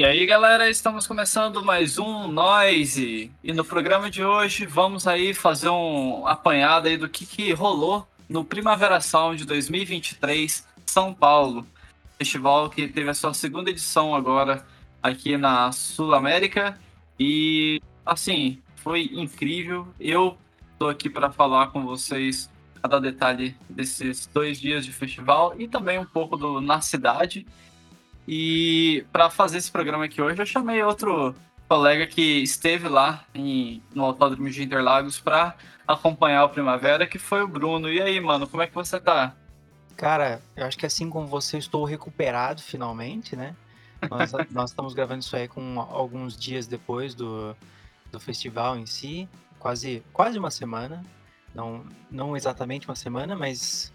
E aí, galera, estamos começando mais um Noise. E no programa de hoje vamos aí fazer um apanhado aí do que, que rolou no Primavera Sound 2023 São Paulo. Festival que teve a sua segunda edição agora aqui na Sul América. E assim, foi incrível. Eu tô aqui para falar com vocês cada detalhe desses dois dias de festival e também um pouco do Na Cidade. E para fazer esse programa aqui hoje, eu chamei outro colega que esteve lá em, no Autódromo de Interlagos para acompanhar o Primavera, que foi o Bruno. E aí, mano, como é que você tá? Cara, eu acho que assim como você, estou recuperado finalmente, né? Nós, nós estamos gravando isso aí com alguns dias depois do, do festival em si, quase, quase uma semana. Não, não exatamente uma semana, mas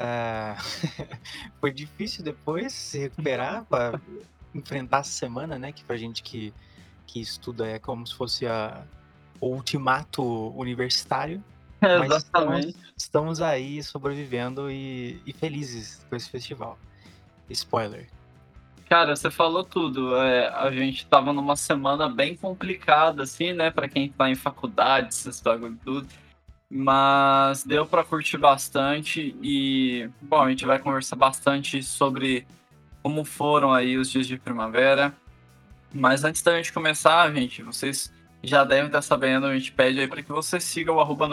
uh, foi difícil depois se recuperar para enfrentar essa semana, né? Que pra gente que, que estuda é como se fosse a, o ultimato universitário. É, mas estamos, estamos, aí sobrevivendo e, e felizes com esse festival. Spoiler. Cara, você falou tudo. É, a gente tava numa semana bem complicada, assim, né? Pra quem tá em faculdade, essas bagulho tudo. Mas deu para curtir bastante e, bom, a gente vai conversar bastante sobre como foram aí os dias de primavera. Mas antes da gente começar, gente, vocês já devem estar sabendo, a gente pede aí para que você siga o arroba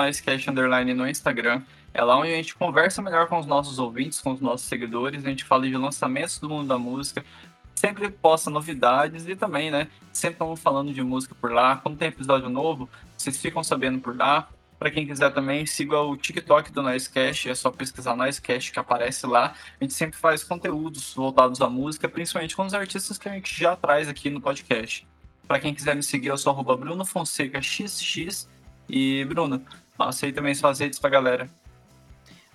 Underline no Instagram. É lá onde a gente conversa melhor com os nossos ouvintes, com os nossos seguidores, a gente fala de lançamentos do mundo da música, sempre posta novidades e também, né, sempre estamos falando de música por lá. Quando tem episódio novo, vocês ficam sabendo por lá. Para quem quiser também, siga o TikTok do Nicecast, é só pesquisar Nicecast que aparece lá. A gente sempre faz conteúdos voltados à música, principalmente com os artistas que a gente já traz aqui no podcast. Para quem quiser me seguir, eu sou arroba Bruno Fonseca XX. E, Bruno, passa aí também suas redes pra galera.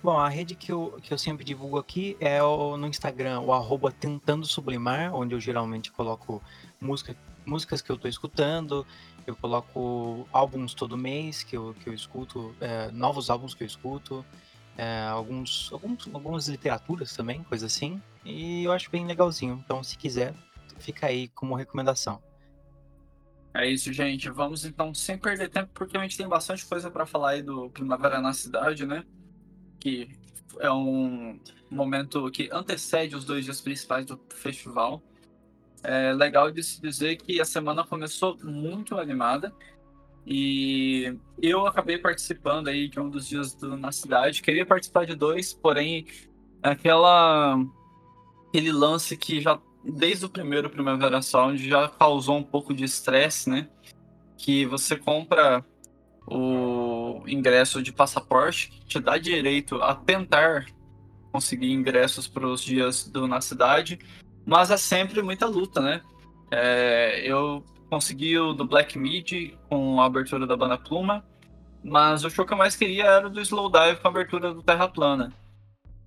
Bom, a rede que eu, que eu sempre divulgo aqui é o, no Instagram, o arroba Tentando Sublimar, onde eu geralmente coloco música, músicas que eu estou escutando, eu coloco álbuns todo mês que eu, que eu escuto, é, novos álbuns que eu escuto, é, alguns, alguns, algumas literaturas também, coisa assim. E eu acho bem legalzinho. Então, se quiser, fica aí como recomendação. É isso, gente. Vamos então, sem perder tempo, porque a gente tem bastante coisa para falar aí do Primavera na Cidade, né? Que é um momento que antecede os dois dias principais do festival. É legal de se dizer que a semana começou muito animada e eu acabei participando aí de um dos dias do, na cidade. Queria participar de dois, porém aquela aquele lance que já desde o primeiro Primavera Sound já causou um pouco de estresse, né? Que você compra o ingresso de passaporte que te dá direito a tentar conseguir ingressos para os dias do na cidade mas é sempre muita luta, né? É, eu consegui o do Black Mid com a abertura da banda Pluma, mas o show que eu mais queria era o do Slowdive com a abertura do Terra Plana.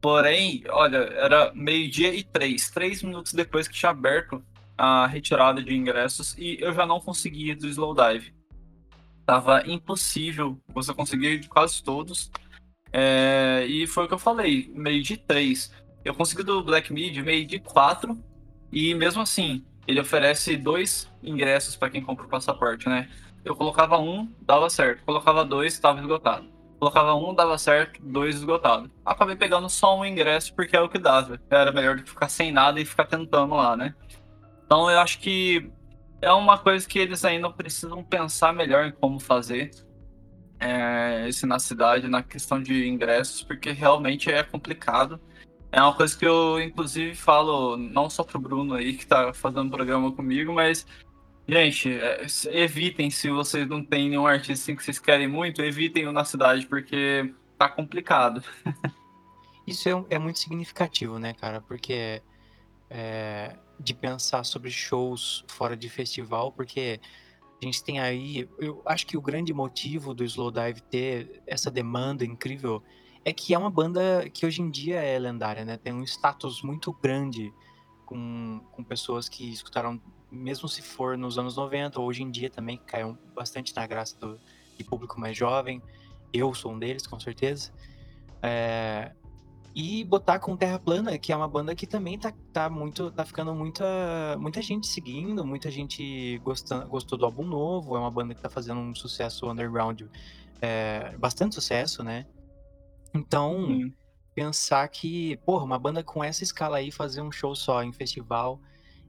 Porém, olha, era meio-dia e três, três minutos depois que tinha aberto a retirada de ingressos e eu já não conseguia do Slowdive. Tava impossível você conseguir de quase todos. É, e foi o que eu falei, meio de três. Eu consegui do Black Mid meio de quatro e mesmo assim, ele oferece dois ingressos para quem compra o passaporte, né? Eu colocava um, dava certo. Colocava dois, estava esgotado. Colocava um, dava certo, dois esgotado. Acabei pegando só um ingresso porque é o que dava. Era melhor do que ficar sem nada e ficar tentando lá, né? Então eu acho que é uma coisa que eles ainda precisam pensar melhor em como fazer é, esse na cidade, na questão de ingressos, porque realmente é complicado. É uma coisa que eu, inclusive, falo não só pro Bruno aí, que tá fazendo programa comigo, mas, gente, é, evitem, se vocês não têm nenhum artista assim que vocês querem muito, evitem o na cidade, porque tá complicado. Isso é, é muito significativo, né, cara? Porque é, de pensar sobre shows fora de festival, porque a gente tem aí. Eu acho que o grande motivo do Slowdive ter essa demanda incrível é que é uma banda que hoje em dia é lendária, né? Tem um status muito grande com, com pessoas que escutaram, mesmo se for nos anos 90, hoje em dia também caiu bastante na graça do, de público mais jovem. Eu sou um deles, com certeza. É, E botar com Terra Plana, que é uma banda que também tá, tá muito. tá ficando muita, muita gente seguindo, muita gente gostando, gostou do álbum novo. É uma banda que tá fazendo um sucesso underground, é, bastante sucesso, né? Então, hum. pensar que, porra, uma banda com essa escala aí fazer um show só em festival.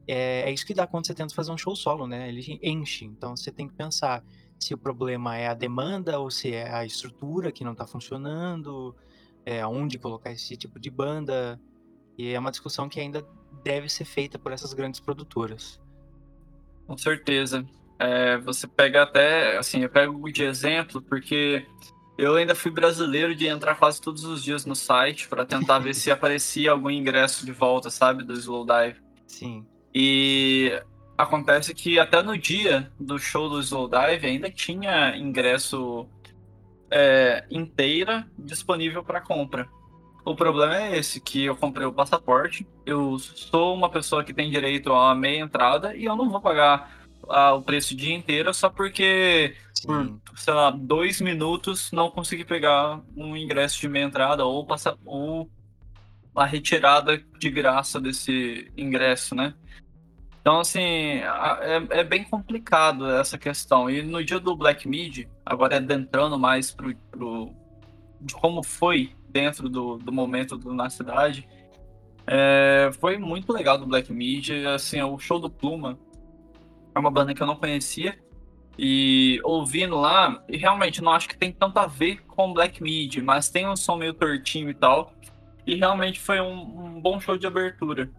É, é isso que dá quando você tenta fazer um show solo, né? Ele enche. Então você tem que pensar se o problema é a demanda ou se é a estrutura que não tá funcionando é, onde colocar esse tipo de banda. E é uma discussão que ainda deve ser feita por essas grandes produtoras. Com certeza. É, você pega até, assim, eu pego de exemplo, porque eu ainda fui brasileiro de entrar quase todos os dias no site para tentar ver se aparecia algum ingresso de volta, sabe, do Slowdive. Sim. E acontece que até no dia do show do Slowdive ainda tinha ingresso é, inteira disponível para compra. O problema é esse, que eu comprei o passaporte, eu sou uma pessoa que tem direito a meia entrada e eu não vou pagar a, o preço dia inteiro só porque Sim. por, sei lá, dois minutos não consegui pegar um ingresso de meia entrada ou, passar, ou a retirada de graça desse ingresso, né? Então, assim, é, é, bem complicado essa questão. E no dia do Black Mid, agora adentrando mais pro, pro, de como foi dentro do, do momento do, na cidade, é, foi muito legal do Black Mid. Assim, o show do Pluma é uma banda que eu não conhecia. E ouvindo lá, e realmente não acho que tem tanto a ver com Black Mid, mas tem um som meio tortinho e tal. E realmente foi um, um bom show de abertura.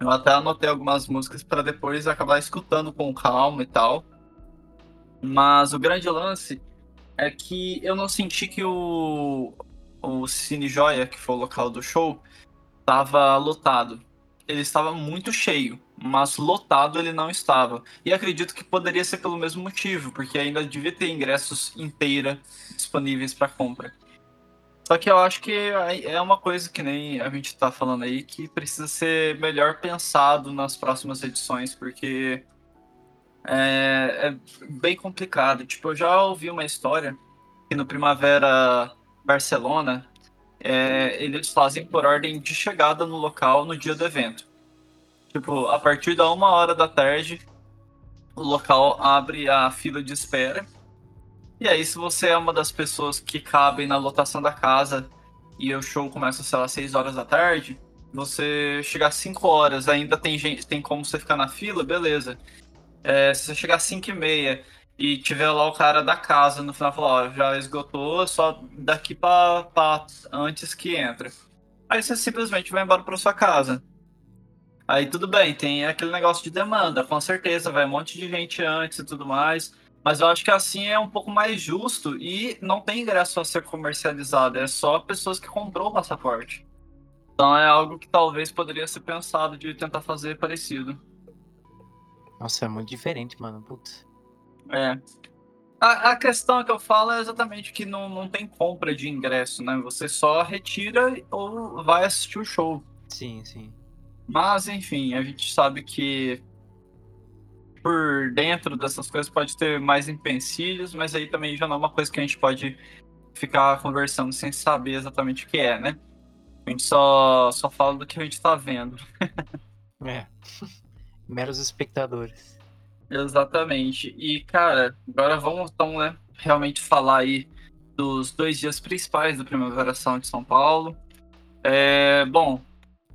Eu até anotei algumas músicas para depois acabar escutando com calma e tal. Mas o grande lance é que eu não senti que o, o Cine Joia, que foi o local do show, estava lotado. Ele estava muito cheio, mas lotado ele não estava. E acredito que poderia ser pelo mesmo motivo, porque ainda devia ter ingressos inteira disponíveis para compra. Só que eu acho que é uma coisa que nem a gente tá falando aí, que precisa ser melhor pensado nas próximas edições, porque é, é bem complicado. Tipo, eu já ouvi uma história que no Primavera Barcelona, é, eles fazem por ordem de chegada no local no dia do evento. Tipo, a partir da uma hora da tarde, o local abre a fila de espera e aí, se você é uma das pessoas que cabem na lotação da casa e o show começa, sei lá, 6 horas da tarde, você chegar às 5 horas, ainda tem gente, tem como você ficar na fila, beleza. É, se você chegar às 5 e meia e tiver lá o cara da casa no final falar, ó, já esgotou, só daqui pra, pra antes que entra. Aí você simplesmente vai embora pra sua casa. Aí tudo bem, tem aquele negócio de demanda, com certeza, vai um monte de gente antes e tudo mais. Mas eu acho que assim é um pouco mais justo e não tem ingresso a ser comercializado, é só pessoas que comprou o passaporte. Então é algo que talvez poderia ser pensado de tentar fazer parecido. Nossa, é muito diferente, mano. Putz. É. A, a questão que eu falo é exatamente que não, não tem compra de ingresso, né? Você só retira ou vai assistir o show. Sim, sim. Mas, enfim, a gente sabe que por dentro dessas coisas pode ter mais empecilhos, mas aí também já não é uma coisa que a gente pode ficar conversando sem saber exatamente o que é, né? A gente só, só fala do que a gente tá vendo. é. Meros espectadores. Exatamente. E, cara, agora vamos então, né, realmente falar aí dos dois dias principais da Primavera Sound de São Paulo. É, bom,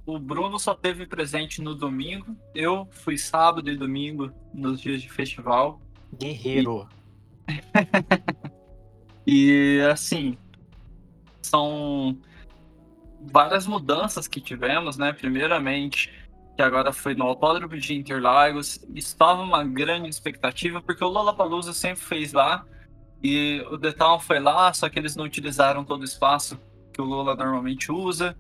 o Bruno só teve presente no domingo. Eu fui sábado e domingo nos dias de festival. Guerreiro. E, e assim, são várias mudanças que tivemos, né? Primeiramente, que agora foi no Autódromo de Interlagos, estava uma grande expectativa, porque o Lollapalooza sempre fez lá, e o Town foi lá, só que eles não utilizaram todo o espaço que o Lola normalmente usa.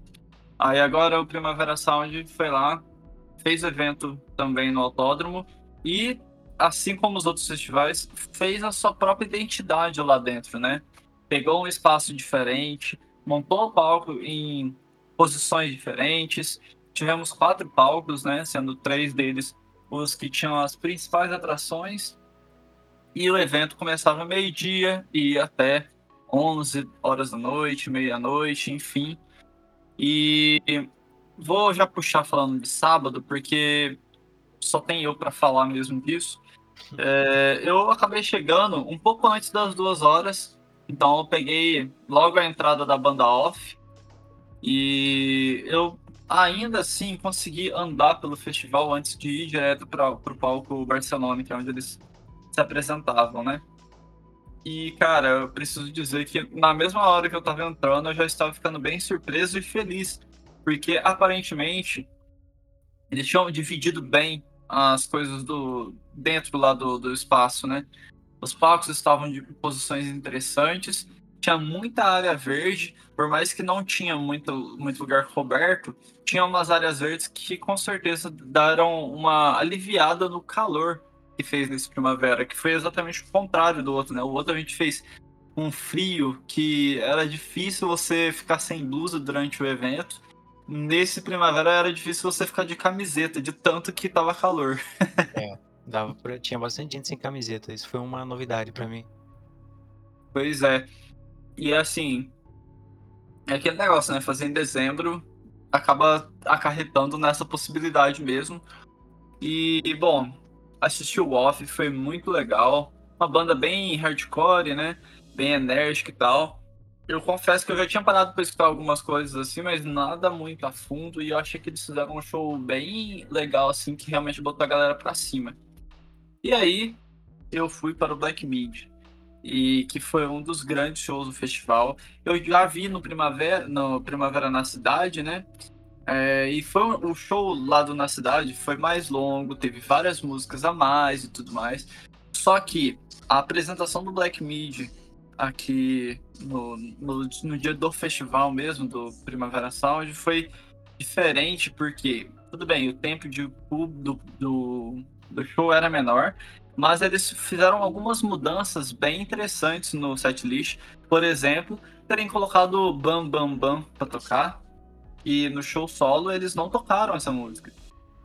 Aí agora o Primavera Sound foi lá, fez evento também no autódromo e, assim como os outros festivais, fez a sua própria identidade lá dentro, né? Pegou um espaço diferente, montou o palco em posições diferentes. Tivemos quatro palcos, né? Sendo três deles os que tinham as principais atrações. E o evento começava meio-dia e ia até 11 horas da noite, meia-noite, enfim. E vou já puxar falando de sábado, porque só tem eu para falar mesmo disso. É, eu acabei chegando um pouco antes das duas horas, então eu peguei logo a entrada da banda off e eu ainda assim consegui andar pelo festival antes de ir direto para o palco Barcelona, que é onde eles se apresentavam, né? E, cara, eu preciso dizer que na mesma hora que eu tava entrando, eu já estava ficando bem surpreso e feliz, porque aparentemente eles tinham dividido bem as coisas do dentro lá do, do espaço, né? Os palcos estavam de posições interessantes, tinha muita área verde, por mais que não tinha muito, muito lugar coberto, tinha umas áreas verdes que com certeza deram uma aliviada no calor que fez nesse primavera, que foi exatamente o contrário do outro, né? O outro a gente fez um frio que era difícil você ficar sem blusa durante o evento. Nesse primavera era difícil você ficar de camiseta, de tanto que tava calor. é, dava pra... tinha bastante gente sem camiseta. Isso foi uma novidade para mim. Pois é. E assim, é aquele negócio, né? Fazer em dezembro acaba acarretando nessa possibilidade mesmo. E, bom, assistir o Off foi muito legal. Uma banda bem hardcore, né? Bem enérgica e tal. Eu confesso que eu já tinha parado para escutar algumas coisas assim, mas nada muito a fundo. E eu achei que eles fizeram um show bem legal, assim, que realmente botou a galera pra cima. E aí, eu fui para o Black Mid. E que foi um dos grandes shows do festival. Eu já vi no Primavera, no Primavera na Cidade, né? É, e foi o show lá do Na Cidade foi mais longo, teve várias músicas a mais e tudo mais. Só que a apresentação do Black Mid aqui no, no, no, dia do festival mesmo, do Primavera Sound, foi diferente porque, tudo bem, o tempo de, do, do, do show era menor, mas eles fizeram algumas mudanças bem interessantes no setlist. Por exemplo, terem colocado Bam Bam Bam para tocar, e no show solo eles não tocaram essa música.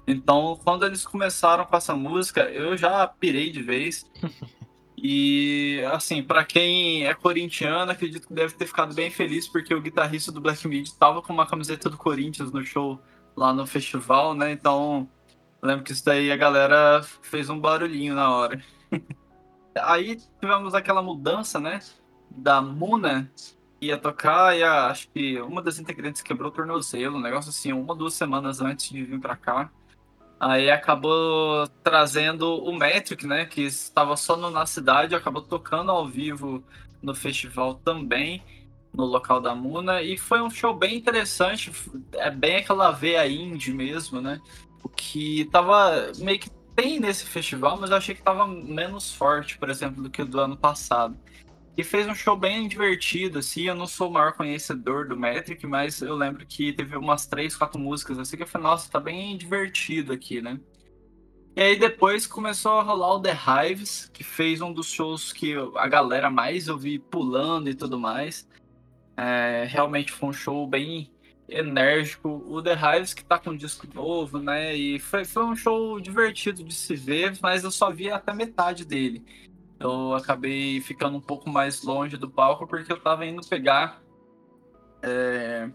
Então, quando eles começaram com essa música, eu já pirei de vez. E, assim, para quem é corintiano, acredito que deve ter ficado bem feliz, porque o guitarrista do Black Midi tava com uma camiseta do Corinthians no show lá no festival, né? Então, lembro que isso daí a galera fez um barulhinho na hora. Aí tivemos aquela mudança, né? Da Muna ia tocar e a, acho que uma das integrantes quebrou o tornozelo, um negócio assim, uma duas semanas antes de vir para cá. Aí acabou trazendo o Metric, né, que estava só no, na cidade, acabou tocando ao vivo no festival também, no local da Muna, e foi um show bem interessante, é bem aquela veia indie mesmo, né, o que tava meio que tem nesse festival, mas eu achei que tava menos forte, por exemplo, do que o do ano passado. E fez um show bem divertido, assim. Eu não sou o maior conhecedor do Metric, mas eu lembro que teve umas três, quatro músicas assim que eu falei, nossa, tá bem divertido aqui, né? E aí depois começou a rolar o The Hives, que fez um dos shows que a galera mais eu vi pulando e tudo mais. É, realmente foi um show bem enérgico. O The Hives que tá com um disco novo, né? E foi, foi um show divertido de se ver, mas eu só vi até metade dele eu acabei ficando um pouco mais longe do palco porque eu tava indo pegar é,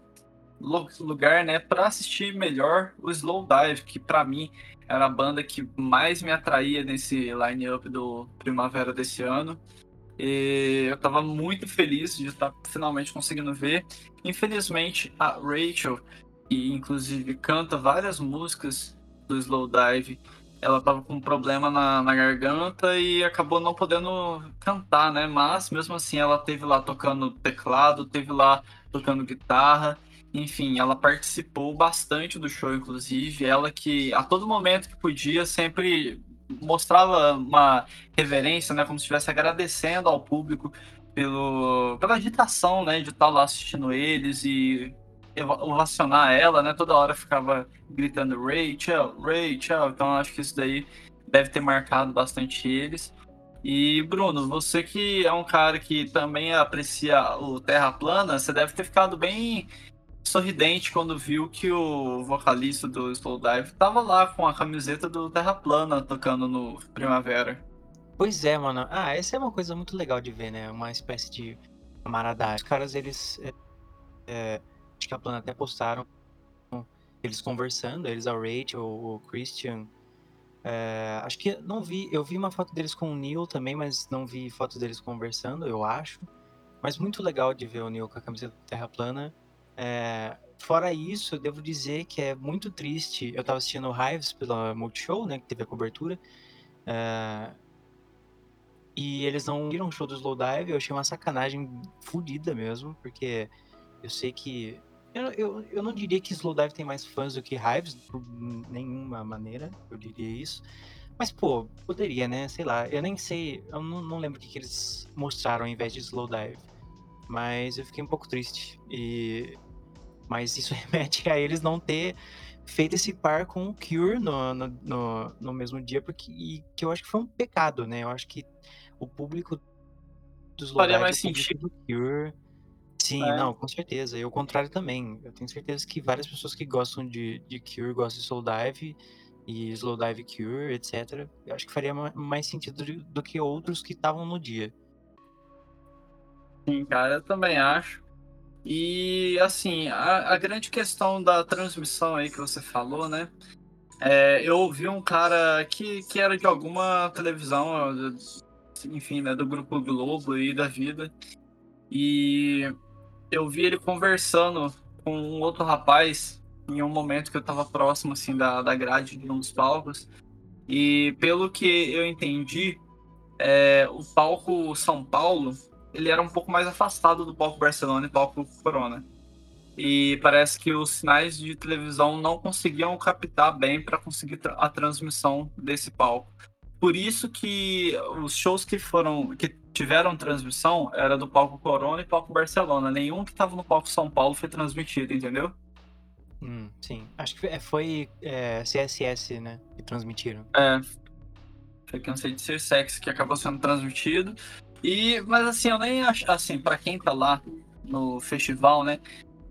lugar, né, para assistir melhor o Slow Dive, que para mim era a banda que mais me atraía nesse line-up do Primavera desse ano. E eu tava muito feliz de estar finalmente conseguindo ver. Infelizmente, a Rachel, que inclusive canta várias músicas do Slow Dive, ela tava com um problema na, na garganta e acabou não podendo cantar, né? Mas mesmo assim ela teve lá tocando teclado, teve lá tocando guitarra, enfim, ela participou bastante do show, inclusive. Ela que a todo momento que podia sempre mostrava uma reverência, né? Como se estivesse agradecendo ao público pelo, pela agitação, né? De estar lá assistindo eles e ovacionar ela, né? Toda hora ficava gritando Rachel, Rachel. Então acho que isso daí deve ter marcado bastante eles. E Bruno, você que é um cara que também aprecia o Terra Plana, você deve ter ficado bem sorridente quando viu que o vocalista do Slowdive tava lá com a camiseta do Terra Plana tocando no Primavera. Pois é, mano. Ah, essa é uma coisa muito legal de ver, né? Uma espécie de camaradagem. Os caras, eles é, é que a Plana até postaram eles conversando, eles a Rachel, o Christian. É, acho que não vi, eu vi uma foto deles com o Neil também, mas não vi fotos deles conversando, eu acho. Mas muito legal de ver o Neil com a camiseta Terra Plana. É, fora isso, eu devo dizer que é muito triste. Eu tava assistindo o Hives pela Multishow, né, que teve a cobertura. É, e eles não viram o show do Slowdive, eu achei uma sacanagem fodida mesmo, porque eu sei que eu, eu, eu não diria que Slowdive tem mais fãs do que Hives, por nenhuma maneira, eu diria isso. Mas, pô, poderia, né? Sei lá, eu nem sei, eu não, não lembro o que, que eles mostraram ao invés de Slowdive. Mas eu fiquei um pouco triste. E... Mas isso remete a eles não ter feito esse par com o Cure no, no, no, no mesmo dia, porque e, que eu acho que foi um pecado, né? Eu acho que o público dos Faria mais sentido. Cure Sim, é. não, com certeza. E o contrário também. Eu tenho certeza que várias pessoas que gostam de, de Cure gostam de Soul Dive e Slow Dive Cure, etc. Eu acho que faria mais sentido do que outros que estavam no dia. Sim, cara, eu também acho. E assim, a, a grande questão da transmissão aí que você falou, né? É, eu ouvi um cara que, que era de alguma televisão, enfim, né, do Grupo Globo aí da vida. E eu vi ele conversando com um outro rapaz em um momento que eu estava próximo assim da, da grade de um dos palcos. E pelo que eu entendi, é, o palco São Paulo ele era um pouco mais afastado do palco Barcelona e palco Corona. E parece que os sinais de televisão não conseguiam captar bem para conseguir a transmissão desse palco. Por isso que os shows que foram que tiveram transmissão era do palco Corona e palco Barcelona. Nenhum que estava no palco São Paulo foi transmitido, entendeu? Hum, sim. Acho que foi é, CSS, né? Que transmitiram. É. Foi cansei de ser sexy que acabou sendo transmitido. E, mas assim, eu nem acho. Assim, para quem tá lá no festival, né?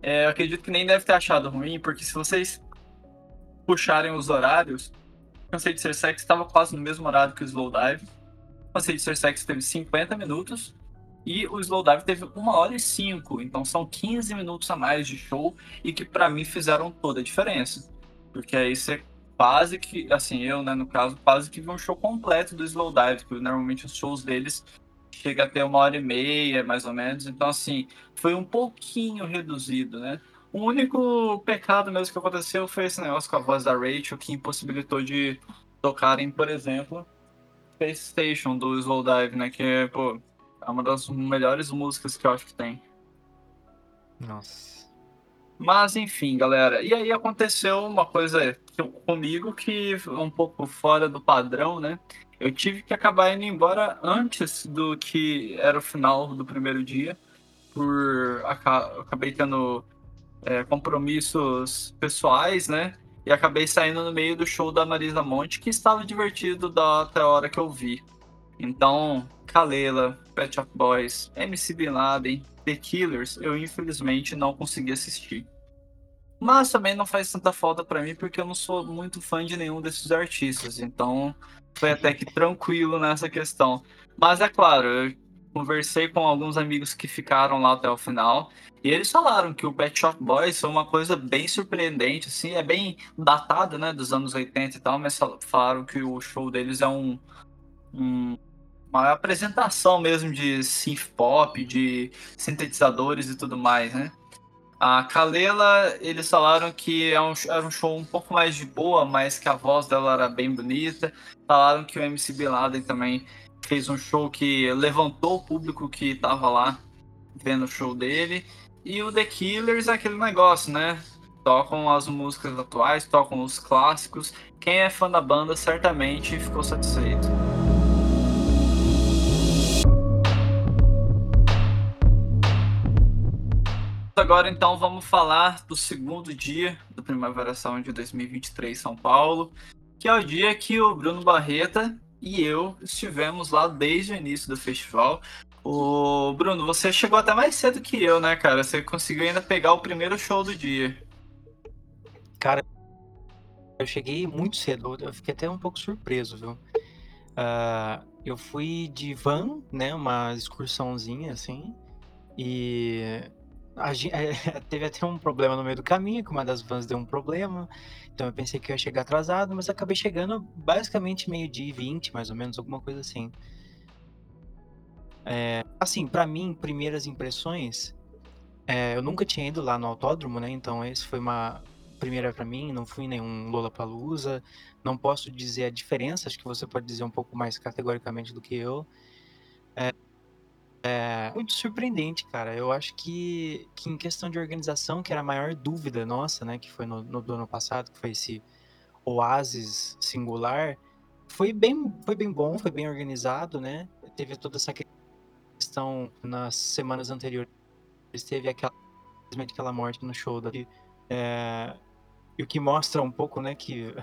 É, eu acredito que nem deve ter achado ruim, porque se vocês puxarem os horários, Cansei de Ser Sexy estava quase no mesmo horário que o Slowdive. Cansei de Ser Sexy teve 50 minutos e o Slowdive teve 1 hora e 5. Então são 15 minutos a mais de show e que para mim fizeram toda a diferença. Porque aí você quase que, assim, eu, né, no caso, quase que vi um show completo do Slowdive, porque normalmente os shows deles chega a ter uma hora e meia, mais ou menos. Então, assim, foi um pouquinho reduzido, né? O único pecado mesmo que aconteceu foi esse negócio com a voz da Rachel, que impossibilitou de tocarem, por exemplo, Space Station do Slowdive, né? Que é, pô, é uma das melhores músicas que eu acho que tem. Nossa. Mas enfim, galera. E aí aconteceu uma coisa comigo que um pouco fora do padrão, né? Eu tive que acabar indo embora antes do que era o final do primeiro dia. Por acabei tendo é, compromissos pessoais, né? E acabei saindo no meio do show da Marisa Monte, que estava divertido da, até a hora que eu vi. Então, Kalela, Pet Shop Boys, MC Bin Laden, The Killers, eu infelizmente não consegui assistir. Mas também não faz tanta falta para mim porque eu não sou muito fã de nenhum desses artistas, então foi até que tranquilo nessa questão. Mas é claro, eu conversei com alguns amigos que ficaram lá até o final e eles falaram que o Pet Shop Boys foi uma coisa bem surpreendente, assim, é bem datado, né, dos anos 80 e tal, mas falaram que o show deles é um, um uma apresentação mesmo de synth pop, de sintetizadores e tudo mais, né? A Kalela, eles falaram que é um, era um show um pouco mais de boa, mas que a voz dela era bem bonita. Falaram que o MC Bin Laden também fez um show que levantou o público que estava lá vendo o show dele. E o The Killers é aquele negócio, né? Tocam as músicas atuais, tocam os clássicos. Quem é fã da banda certamente ficou satisfeito. Agora então vamos falar do segundo dia do Primavera Sound de 2023 São Paulo, que é o dia que o Bruno Barreta e eu estivemos lá desde o início do festival. O Bruno, você chegou até mais cedo que eu, né, cara? Você conseguiu ainda pegar o primeiro show do dia. Cara, eu cheguei muito cedo, eu fiquei até um pouco surpreso, viu? Uh, eu fui de van, né, uma excursãozinha assim, e a gen eh, teve até um problema no meio do caminho, que uma das vans deu um problema, então eu pensei que eu ia chegar atrasado, mas acabei chegando basicamente meio-dia e 20, mais ou menos, alguma coisa assim. Eh, assim, pra mim, primeiras impressões, eh, eu nunca tinha ido lá no autódromo, né, então esse foi uma primeira pra mim, não fui nenhum Lollapalooza, não posso dizer a diferença, acho que você pode dizer um pouco mais categoricamente do que eu. É muito surpreendente, cara. Eu acho que, que em questão de organização, que era a maior dúvida nossa, né, que foi no, no do ano passado, que foi esse oásis singular, foi bem, foi bem bom, foi bem organizado, né? Teve toda essa questão nas semanas anteriores, teve aquela, aquela morte no show da, é, e o que mostra um pouco, né, que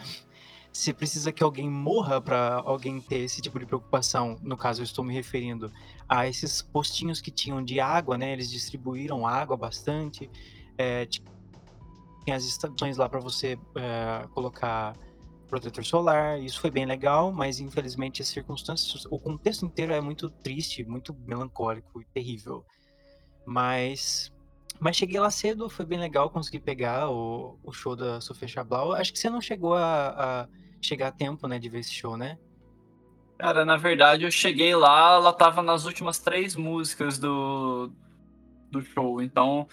se precisa que alguém morra para alguém ter esse tipo de preocupação. No caso, eu estou me referindo a esses postinhos que tinham de água, né? Eles distribuíram água bastante. É, tinha as estações lá para você é, colocar protetor solar. Isso foi bem legal, mas infelizmente as circunstâncias, o contexto inteiro é muito triste, muito melancólico e terrível. Mas mas cheguei lá cedo, foi bem legal, consegui pegar o, o show da Sofia Chablau. Acho que você não chegou a, a chegar a tempo, né, de ver esse show, né? Cara, na verdade, eu cheguei lá, ela tava nas últimas três músicas do, do show. Então,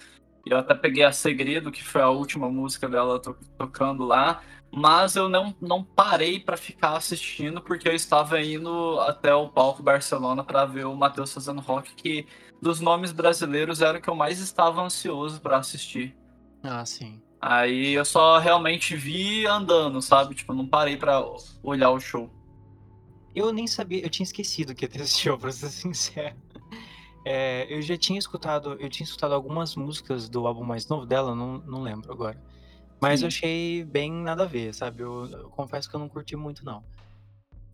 eu até peguei a Segredo, que foi a última música dela to tocando lá. Mas eu não, não parei para ficar assistindo, porque eu estava indo até o palco Barcelona para ver o Matheus fazendo rock, que dos nomes brasileiros era o que eu mais estava ansioso para assistir. Ah, sim. Aí eu só realmente vi andando, sabe? Tipo, não parei para olhar o show. Eu nem sabia, eu tinha esquecido que ia ter esse show, pra ser sincero. É, eu já tinha escutado, eu tinha escutado algumas músicas do álbum mais novo dela, não, não lembro agora. Mas Sim. eu achei bem nada a ver, sabe? Eu, eu, confesso que eu não curti muito, não.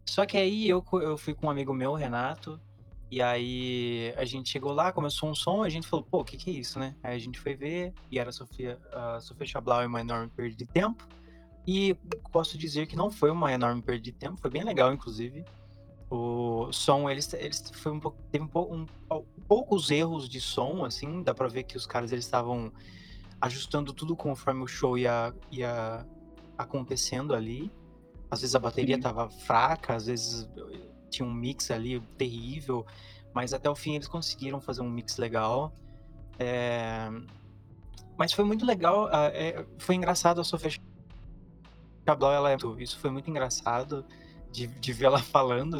Só que aí eu, eu fui com um amigo meu, Renato, e aí a gente chegou lá, começou um som, a gente falou, pô, o que que é isso, né? Aí a gente foi ver, e era a Sofia, a Sofia Chablau e uma enorme perda de tempo. E posso dizer que não foi uma enorme perda de tempo, foi bem legal, inclusive. O som, eles, eles foi um pouco, teve um, pouco, um, poucos erros de som, assim, dá pra ver que os caras eles estavam ajustando tudo conforme o show ia, ia acontecendo ali. Às vezes a bateria Sim. tava fraca, às vezes tinha um mix ali terrível, mas até o fim eles conseguiram fazer um mix legal. É... Mas foi muito legal, é... foi engraçado a Sofia Cabral, ela é... isso foi muito engraçado de, de ver ela falando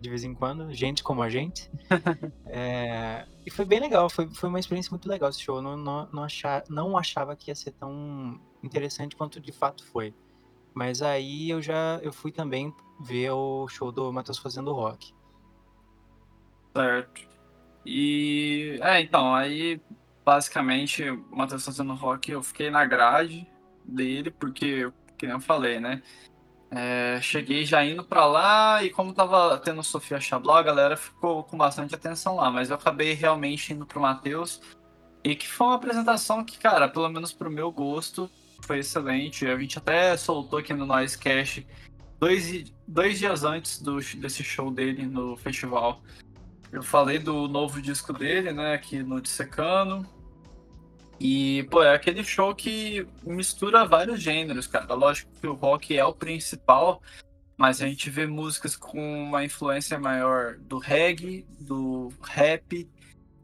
de vez em quando, gente como a gente. é... E foi bem legal, foi, foi uma experiência muito legal esse show. Não, não, não, achar, não achava que ia ser tão interessante quanto de fato foi. Mas aí eu já eu fui também ver o show do Matheus fazendo rock. Certo. E é, então, aí basicamente o Matheus fazendo rock, eu fiquei na grade dele, porque, que nem eu falei, né? É, cheguei já indo para lá e como tava tendo Sofia Chablau, a galera ficou com bastante atenção lá, mas eu acabei realmente indo pro Matheus e que foi uma apresentação que, cara, pelo menos pro meu gosto, foi excelente. A gente até soltou aqui no Noise Cash dois, dois dias antes do, desse show dele no festival. Eu falei do novo disco dele, né, aqui no Dissecano. E, pô, é aquele show que mistura vários gêneros, cara. Lógico que o rock é o principal, mas a gente vê músicas com uma influência maior do reggae, do rap,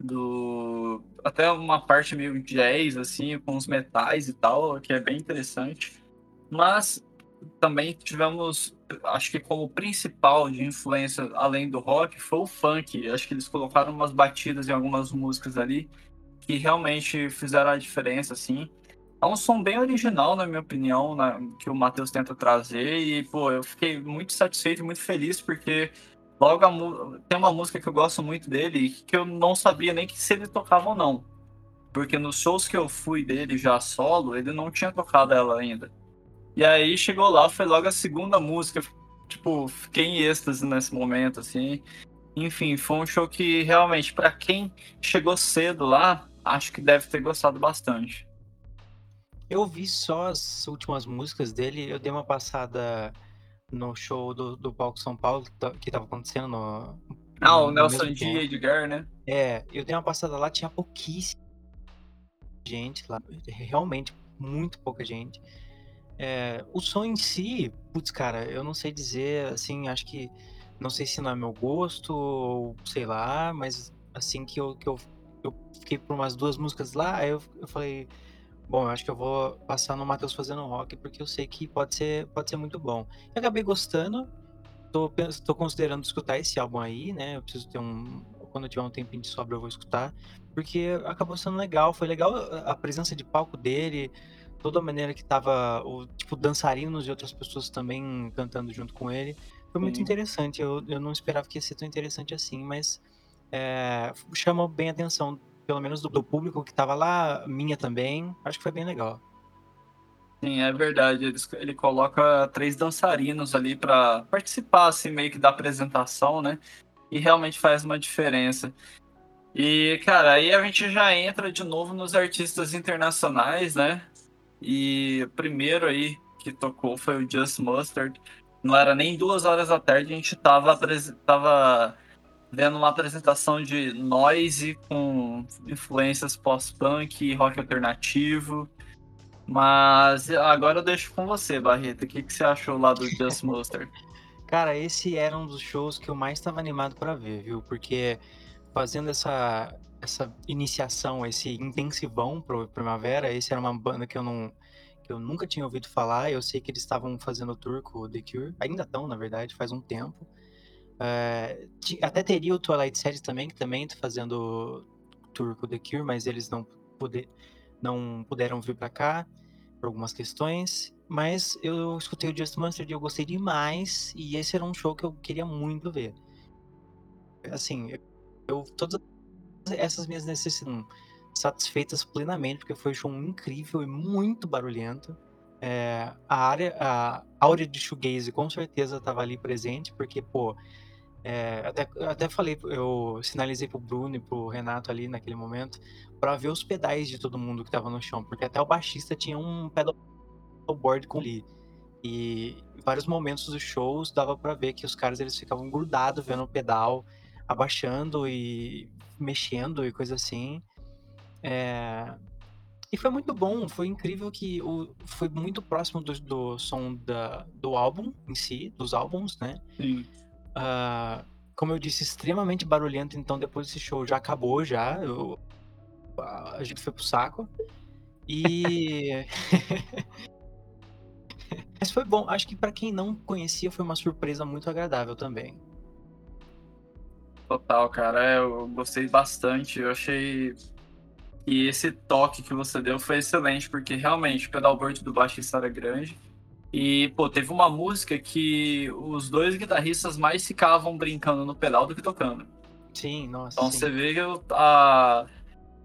do até uma parte meio jazz assim, com os metais e tal, que é bem interessante. Mas também tivemos, acho que como principal de influência além do rock foi o funk. Acho que eles colocaram umas batidas em algumas músicas ali que realmente fizeram a diferença assim. É um som bem original, na minha opinião, que o Matheus tenta trazer e pô, eu fiquei muito satisfeito muito feliz porque Logo, tem uma música que eu gosto muito dele que eu não sabia nem que se ele tocava ou não. Porque nos shows que eu fui dele já solo, ele não tinha tocado ela ainda. E aí chegou lá, foi logo a segunda música. Tipo, fiquei em êxtase nesse momento, assim. Enfim, foi um show que realmente, para quem chegou cedo lá, acho que deve ter gostado bastante. Eu vi só as últimas músicas dele, eu dei uma passada no show do, do Palco São Paulo, que tava acontecendo no. Ah, o Nelson D. Edgar, né? É, eu dei uma passada lá, tinha pouquíssima gente lá, realmente muito pouca gente. É, o som em si, putz, cara, eu não sei dizer, assim, acho que, não sei se não é meu gosto, ou sei lá, mas assim que eu, que eu, eu fiquei por umas duas músicas lá, aí eu, eu falei, bom, eu acho que eu vou passar no Matheus fazendo rock, porque eu sei que pode ser, pode ser muito bom. Eu acabei gostando, tô, tô considerando escutar esse álbum aí, né, eu preciso ter um, quando eu tiver um tempinho de sobra eu vou escutar, porque acabou sendo legal, foi legal a presença de palco dele, toda a maneira que tava o tipo dançarinos e outras pessoas também cantando junto com ele. Foi muito Sim. interessante. Eu, eu não esperava que ia ser tão interessante assim, mas é, chamou bem a atenção, pelo menos do, do público que tava lá, minha também. Acho que foi bem legal. Sim, é verdade. Ele, ele coloca três dançarinos ali para participar, assim, meio que da apresentação, né? E realmente faz uma diferença. E, cara, aí a gente já entra de novo nos artistas internacionais, né? E o primeiro aí que tocou foi o Just Mustard. Não era nem duas horas da tarde, a gente tava, tava vendo uma apresentação de noise com influências pós-punk e rock alternativo. Mas agora eu deixo com você, Barreto. O que, que você achou lá do Just Mustard? Cara, esse era um dos shows que eu mais estava animado para ver, viu? Porque fazendo essa, essa iniciação, esse intensivão pro Primavera, esse era uma banda que eu não que eu nunca tinha ouvido falar. Eu sei que eles estavam fazendo tour com o The Cure, ainda estão, na verdade, faz um tempo. É, até teria o Twilight Series também, que também está fazendo tour com The Cure, mas eles não, não puderam vir para cá por algumas questões. Mas eu escutei o Just Monster e eu gostei demais, e esse era um show que eu queria muito ver. Assim, eu todas essas minhas necessidades satisfeitas plenamente, porque foi um show incrível e muito barulhento. É, a área, a áurea de shoegaze com certeza estava ali presente, porque, pô, é, até, até falei, eu sinalizei pro Bruno e pro Renato ali naquele momento, para ver os pedais de todo mundo que tava no chão, porque até o baixista tinha um pedalboard com ali. E em vários momentos dos shows dava para ver que os caras eles ficavam grudados vendo o pedal, abaixando e mexendo e coisa assim. É... E foi muito bom, foi incrível que o... foi muito próximo do, do som da, do álbum em si, dos álbuns, né? Sim. Uh, como eu disse, extremamente barulhento, então depois desse show já acabou já. Eu... a gente foi pro saco. E. Mas foi bom. Acho que para quem não conhecia foi uma surpresa muito agradável também. Total, cara. É, eu gostei bastante. Eu achei e esse toque que você deu foi excelente, porque realmente o pedalboard do baixista era grande. E, pô, teve uma música que os dois guitarristas mais ficavam brincando no pedal do que tocando. Sim, nossa. Então sim. você vê a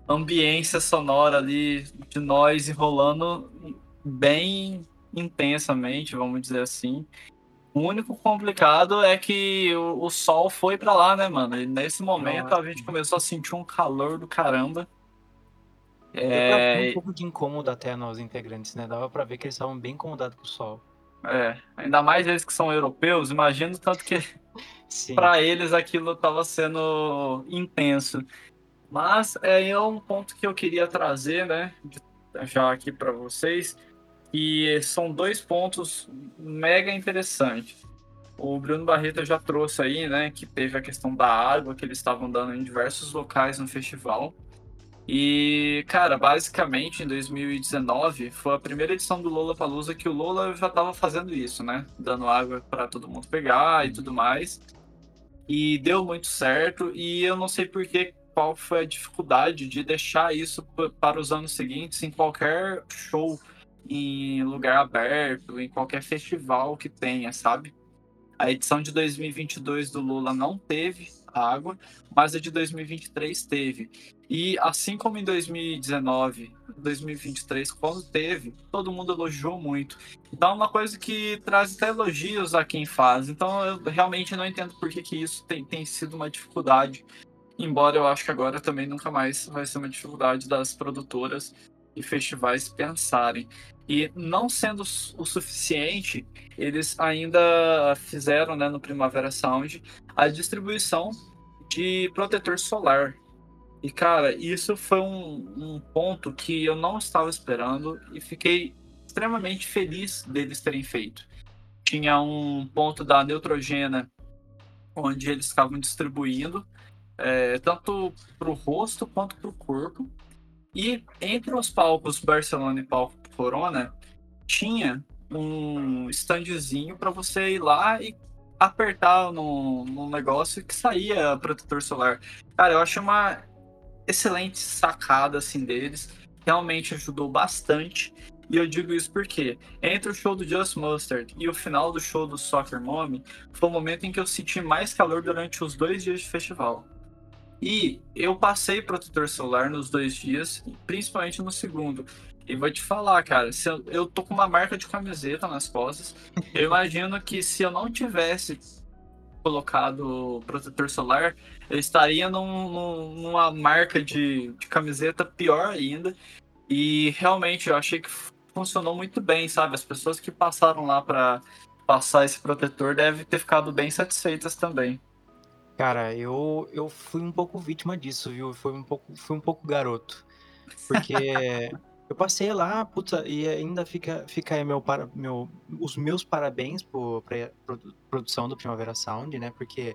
ambiência sonora ali de nós rolando bem intensamente, vamos dizer assim. O único complicado é que o, o sol foi para lá, né, mano? E nesse momento Nossa. a gente começou a sentir um calor do caramba. Deu pra ver um É, pouco de incômodo até nos integrantes, né? Dava pra ver que eles estavam bem incomodados com o sol. é, ainda mais eles que são europeus, imagino tanto que para eles aquilo estava sendo intenso. Mas é, é um ponto que eu queria trazer, né, já aqui para vocês, e são dois pontos mega interessantes. O Bruno Barreto já trouxe aí, né, que teve a questão da água que eles estavam dando em diversos locais no festival. E, cara, basicamente em 2019 foi a primeira edição do Lola Palusa que o Lola já estava fazendo isso, né? Dando água para todo mundo pegar e tudo mais. E deu muito certo. E eu não sei por que qual foi a dificuldade de deixar isso para os anos seguintes em qualquer show, em lugar aberto, em qualquer festival que tenha, sabe? A edição de 2022 do Lula não teve água, mas a de 2023 teve. E assim como em 2019, 2023, quando teve, todo mundo elogiou muito. Então é uma coisa que traz até elogios a quem faz. Então eu realmente não entendo por que, que isso tem, tem sido uma dificuldade. Embora eu acho que agora também nunca mais vai ser uma dificuldade das produtoras e festivais pensarem. E não sendo o suficiente, eles ainda fizeram né, no Primavera Sound a distribuição de protetor solar E, cara, isso foi um, um ponto que eu não estava esperando e fiquei extremamente feliz deles terem feito. Tinha um ponto da Neutrogena onde eles estavam distribuindo é, tanto para o rosto quanto para o corpo. E entre os palcos Barcelona e palco Corona, tinha um standzinho para você ir lá e apertar no, no negócio que saía protetor solar. Cara, eu acho uma excelente sacada assim deles. Realmente ajudou bastante. E eu digo isso porque entre o show do Just Mustard e o final do show do Soccer Mommy foi o momento em que eu senti mais calor durante os dois dias de festival. E eu passei protetor solar nos dois dias, principalmente no segundo. E vou te falar, cara, se eu, eu tô com uma marca de camiseta nas costas. Eu imagino que se eu não tivesse colocado protetor solar, eu estaria num, num, numa marca de, de camiseta pior ainda. E realmente eu achei que funcionou muito bem, sabe? As pessoas que passaram lá para passar esse protetor devem ter ficado bem satisfeitas também. Cara, eu, eu fui um pouco vítima disso, viu? Fui um pouco, fui um pouco garoto. Porque eu passei lá, puta, e ainda fica, fica aí meu, para, meu, os meus parabéns por, pra produção do Primavera Sound, né? Porque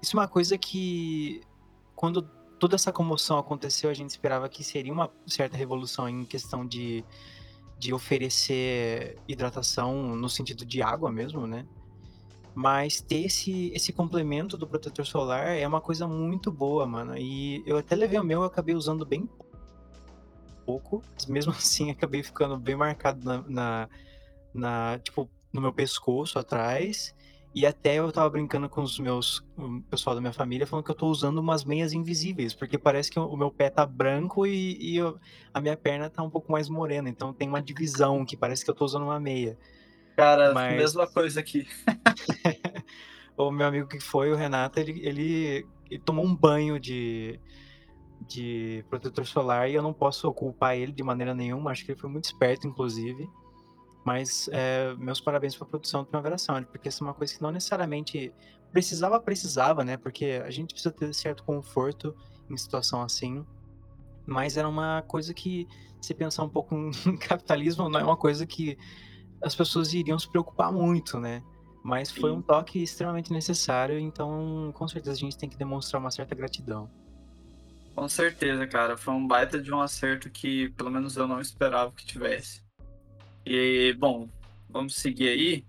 isso é uma coisa que, quando toda essa comoção aconteceu, a gente esperava que seria uma certa revolução em questão de, de oferecer hidratação no sentido de água mesmo, né? Mas ter esse, esse complemento do protetor solar é uma coisa muito boa, mano. E eu até levei o meu, eu acabei usando bem pouco. Mesmo assim, acabei ficando bem marcado na, na, na tipo, no meu pescoço atrás. E até eu tava brincando com os meus, o pessoal da minha família, falando que eu tô usando umas meias invisíveis, porque parece que o meu pé tá branco e, e eu, a minha perna tá um pouco mais morena. Então tem uma divisão que parece que eu tô usando uma meia. Cara, Mas... mesma coisa aqui. o meu amigo que foi, o Renato, ele, ele, ele, tomou um banho de, de protetor solar e eu não posso culpar ele de maneira nenhuma. Acho que ele foi muito esperto, inclusive. Mas é, meus parabéns para a produção do Primavera Sound, porque isso é uma coisa que não necessariamente precisava, precisava, né? Porque a gente precisa ter certo conforto em situação assim. Mas era uma coisa que, se pensar um pouco em capitalismo, não é uma coisa que as pessoas iriam se preocupar muito, né? Mas foi Sim. um toque extremamente necessário, então com certeza a gente tem que demonstrar uma certa gratidão. Com certeza, cara. Foi um baita de um acerto que pelo menos eu não esperava que tivesse. E, bom, vamos seguir aí.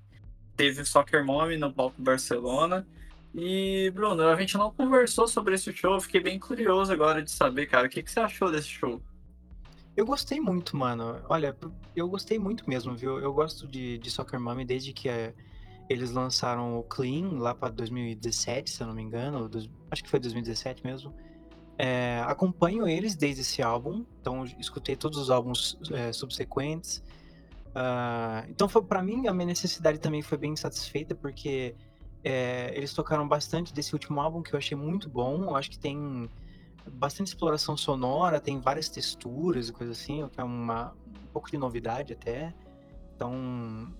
Teve o Soccer Mommy no palco Barcelona. E, Bruno, a gente não conversou sobre esse show. Eu fiquei bem curioso agora de saber, cara. O que, que você achou desse show? Eu gostei muito, mano. Olha, eu gostei muito mesmo, viu? Eu gosto de, de Soccer Mommy desde que é, eles lançaram o Clean lá para 2017, se eu não me engano. Acho que foi 2017 mesmo. É, acompanho eles desde esse álbum, então escutei todos os álbuns é, subsequentes. Uh, então, para mim, a minha necessidade também foi bem satisfeita, porque é, eles tocaram bastante desse último álbum que eu achei muito bom. Eu acho que tem bastante exploração sonora, tem várias texturas e coisa assim, o que é uma, um pouco de novidade até. Então,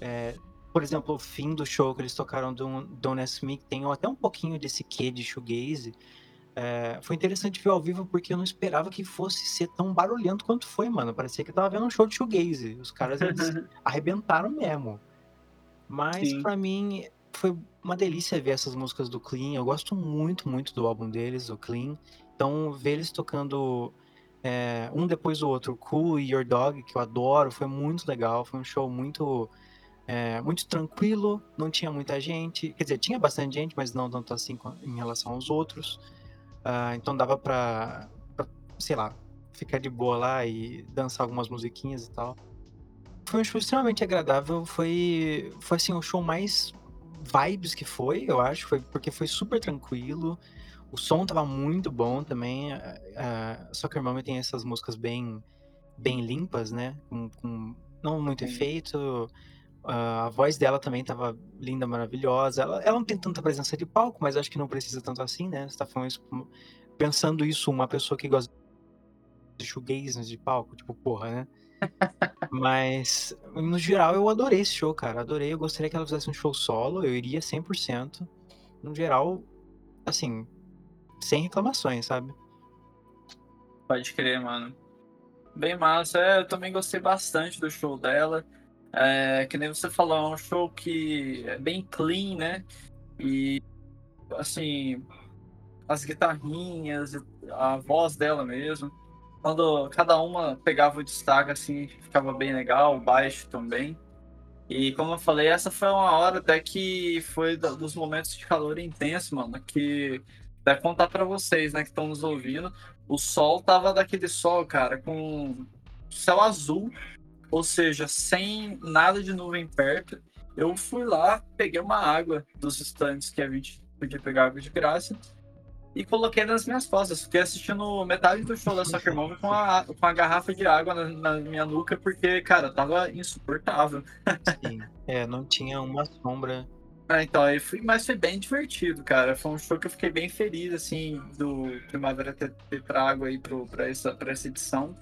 é, por exemplo, o fim do show que eles tocaram do Don't Ask Me, tem até um pouquinho desse quê de shoegaze. É, foi interessante ver ao vivo porque eu não esperava que fosse ser tão barulhento quanto foi, mano. Parecia que eu tava vendo um show de shoegaze. Os caras eles arrebentaram mesmo. Mas para mim foi uma delícia ver essas músicas do Clean. Eu gosto muito, muito do álbum deles, o Clean. Então, ver eles tocando é, um depois do outro, Cool e Your Dog, que eu adoro, foi muito legal. Foi um show muito, é, muito tranquilo, não tinha muita gente. Quer dizer, tinha bastante gente, mas não tanto assim em relação aos outros. Uh, então dava pra, pra, sei lá, ficar de boa lá e dançar algumas musiquinhas e tal. Foi um show extremamente agradável. Foi, foi assim, o show mais vibes que foi, eu acho, foi porque foi super tranquilo. O som tava muito bom também. Uh, Soccer Mommy tem essas músicas bem, bem limpas, né? Com, com não muito efeito. A voz dela também tava linda, maravilhosa. Ela, ela, não tem tanta presença de palco, mas acho que não precisa tanto assim, né? Você tá falando isso, pensando isso, uma pessoa que gosta de shoegaze de palco, tipo, porra, né? Mas, no geral, eu adorei esse show, cara. Adorei. Eu gostaria que ela fizesse um show solo. Eu iria 100%. No geral, assim, sem reclamações, sabe? Pode crer, mano. Bem massa. É, eu também gostei bastante do show dela. É, que nem você falou, é um show que é bem clean, né? E, assim, as guitarrinhas, a voz dela mesmo. Quando cada uma pegava o destaque, assim, ficava bem legal, o baixo também. E como eu falei, essa foi uma hora até que foi dos momentos de calor intenso, mano, que até contar para vocês, né, que estão nos ouvindo, o sol tava daquele sol, cara, com céu azul, ou seja, sem nada de nuvem perto. Eu fui lá, peguei uma água dos estantes que a gente podia pegar água de graça e coloquei nas minhas costas. Fiquei assistindo metade do show da Soccer Mom com a, com a garrafa de água na, na, minha nuca, porque, cara, tava insuportável. Sim, é, não tinha uma sombra. Ah, então, aí fui, mas foi bem divertido, cara. Foi um show que eu fiquei bem feliz, assim, do Primavera ter, ter trago aí pro, pra, essa, pra essa edição.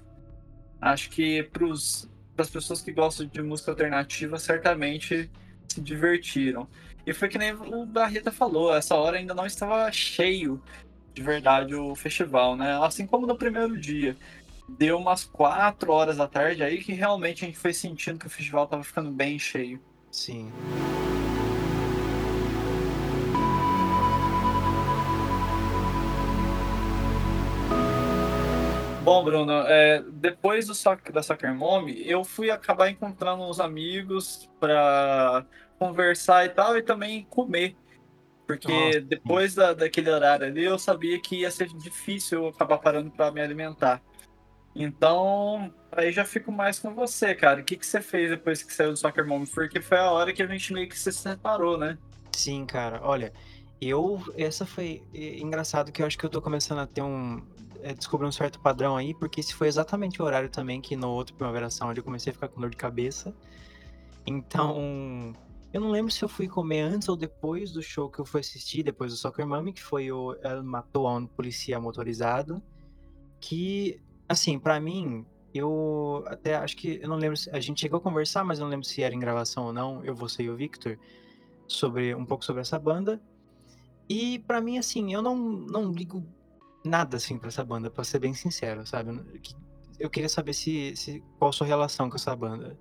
Acho que pros, pras pessoas que gostam de música alternativa, certamente se divertiram. E foi que nem o Barreta falou, essa hora ainda não estava cheio de verdade o festival, né? Assim como no primeiro dia. Deu umas quatro horas da tarde aí que realmente a gente foi sentindo que o festival estava ficando bem cheio. Sim. Bom, Bruno, é, depois do da Soccer Mom, eu fui acabar encontrando uns amigos para conversar e tal, e também comer. Porque depois da, daquele horário ali, eu sabia que ia ser difícil eu acabar parando para me alimentar. Então, aí já fico mais com você, cara. O que, que você fez depois que saiu do Soccer Mom? Porque foi a hora que a gente meio que se separou, né? Sim, cara. Olha, eu. Essa foi engraçado que eu acho que eu tô começando a ter um. É, descobrir um certo padrão aí, porque esse foi exatamente o horário também que no outro Primavera Sound eu comecei a ficar com dor de cabeça. Então, eu não lembro se eu fui comer antes ou depois do show que eu fui assistir, depois do Soccer Mommy, que foi o Ela Matou a um Polícia Motorizado. Que, assim, para mim, eu até acho que. Eu não lembro se. A gente chegou a conversar, mas eu não lembro se era em gravação ou não. Eu, você e o Victor. Sobre, um pouco sobre essa banda. E para mim, assim, eu não, não ligo nada, assim, pra essa banda, pra ser bem sincero, sabe? Eu queria saber se, se qual a sua relação com essa banda.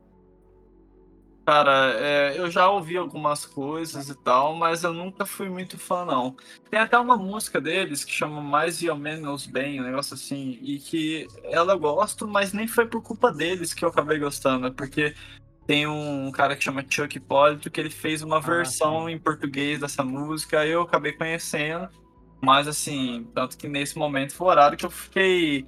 Cara, é, eu já ouvi algumas coisas e tal, mas eu nunca fui muito fã, não. Tem até uma música deles que chama Mais e ou Menos Bem, um negócio assim, e que ela eu gosto, mas nem foi por culpa deles que eu acabei gostando, é porque tem um cara que chama Chuck Hipólito que ele fez uma ah, versão em português dessa música, aí eu acabei conhecendo, mas assim, tanto que nesse momento foi o horário que eu fiquei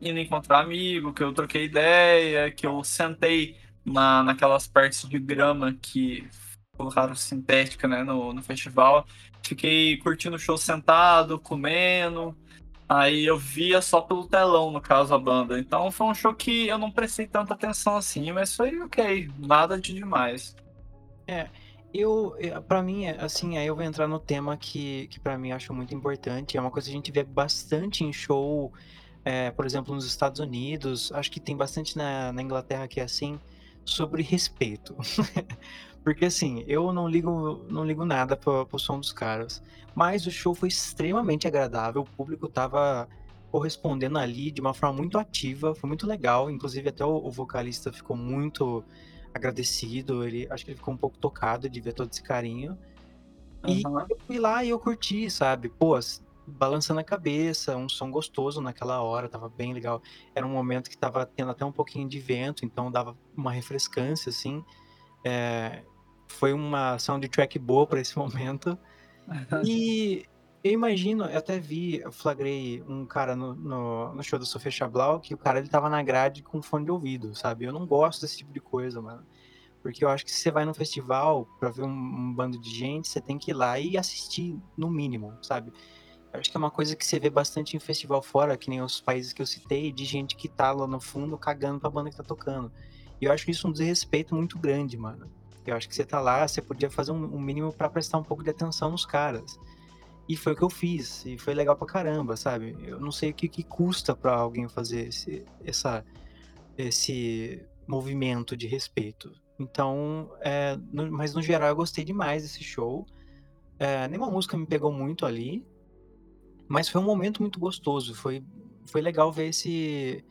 indo encontrar amigo, que eu troquei ideia, que eu sentei na, naquelas partes de grama que colocaram sintética né, no, no festival. Fiquei curtindo o show sentado, comendo. Aí eu via só pelo telão, no caso, a banda. Então foi um show que eu não prestei tanta atenção assim, mas foi ok, nada de demais. É, eu, para mim, assim, aí eu vou entrar no tema que, que para mim eu acho muito importante. É uma coisa que a gente vê bastante em show, é, por exemplo, nos Estados Unidos. Acho que tem bastante na, na Inglaterra que é assim sobre respeito. Porque assim, eu não ligo, não ligo nada pro, pro som dos caras. Mas o show foi extremamente agradável, o público tava correspondendo ali de uma forma muito ativa, foi muito legal. Inclusive, até o, o vocalista ficou muito agradecido. Ele acho que ele ficou um pouco tocado de ver todo esse carinho. E eu fui lá e eu curti, sabe? Pô, balançando a cabeça, um som gostoso naquela hora, tava bem legal. Era um momento que tava tendo até um pouquinho de vento, então dava uma refrescância, assim. É, foi uma soundtrack boa para esse momento. E eu imagino, eu até vi, eu flagrei um cara no, no, no, show do Sofia Chablau, que o cara ele tava na grade com fone de ouvido, sabe? Eu não gosto desse tipo de coisa, mano. Porque eu acho que se você vai num festival pra ver um, um bando de gente, você tem que ir lá e assistir, no mínimo, sabe? Acho que é uma coisa que você vê bastante em festival fora, que nem os países que eu citei, de gente que tá lá no fundo cagando pra banda que tá tocando. E eu acho isso um desrespeito muito grande, mano. Eu acho que você tá lá, você podia fazer um, um mínimo para prestar um pouco de atenção nos caras. E foi o que eu fiz, e foi legal pra caramba, sabe? Eu não sei o que, que custa para alguém fazer esse, essa, esse movimento de respeito. Então, é, no, mas no geral eu gostei demais desse show. É, nenhuma música me pegou muito ali, mas foi um momento muito gostoso, foi foi legal ver esse.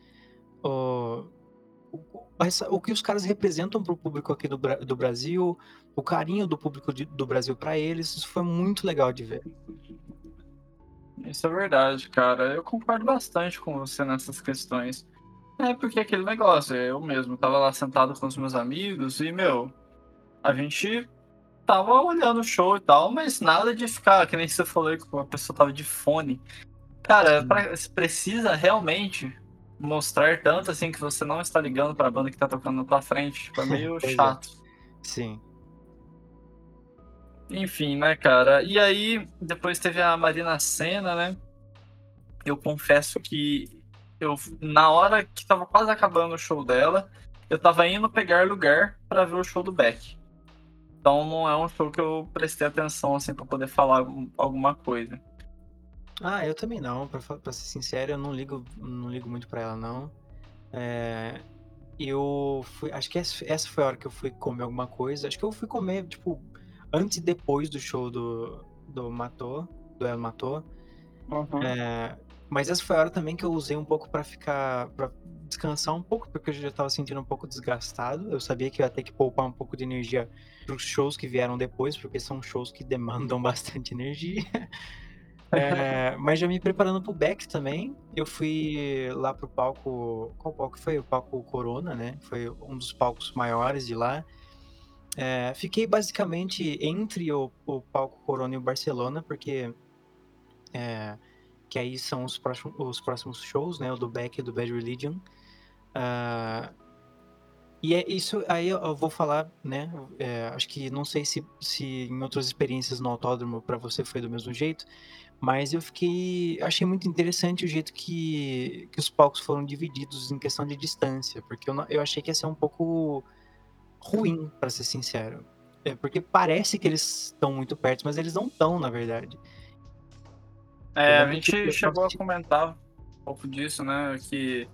O, que os caras representam para o público aqui do, do Brasil, o carinho do público de, do Brasil para eles, isso foi muito legal de ver. Isso é verdade, cara. Eu concordo bastante com você nessas questões. É porque aquele negócio, eu mesmo tava lá sentado com os meus amigos e, meu, a gente tava olhando o show e tal, mas nada de ficar, que nem você falou que a pessoa tava de fone. Cara, pra, precisa realmente mostrar tanto assim que você não está ligando pra banda que tá tocando na tua frente. Tipo, é meio é. chato. Sim. Enfim, né, cara? E aí, depois teve a Marina Senna, né? Eu confesso que eu, na hora que tava quase acabando o show dela, eu tava indo pegar lugar para ver o show do Beck. Então não é um show que eu prestei atenção assim para poder falar alguma coisa. Ah, eu também não, pra, pra ser sincero, eu não ligo, não ligo muito pra ela, não. É, eu fui. Acho que essa foi a hora que eu fui comer alguma coisa. Acho que eu fui comer, tipo, antes e depois do show do, do Matou, do El Matou. Uhum. É, mas essa foi a hora também que eu usei um pouco para ficar. para descansar um pouco, porque eu já tava sentindo um pouco desgastado. Eu sabia que eu ia ter que poupar um pouco de energia pros shows que vieram depois, porque são shows que demandam bastante energia. É, mas já me preparando pro back também, eu fui lá pro palco. Qual palco foi? O palco Corona, né? Foi um dos palcos maiores de lá. É, fiquei basicamente entre o, o, palco Corona e o Barcelona, porque. É, que aí são os próximos, os próximos shows, né? O do Beck e do Bad Religion. Uh, e é isso aí eu vou falar, né? É, acho que não sei se, se em outras experiências no autódromo para você foi do mesmo jeito, mas eu fiquei. Achei muito interessante o jeito que, que os palcos foram divididos em questão de distância, porque eu, eu achei que ia ser um pouco ruim, para ser sincero. É, porque parece que eles estão muito perto, mas eles não estão, na verdade. É, a gente chegou a comentar um pouco disso, né? Que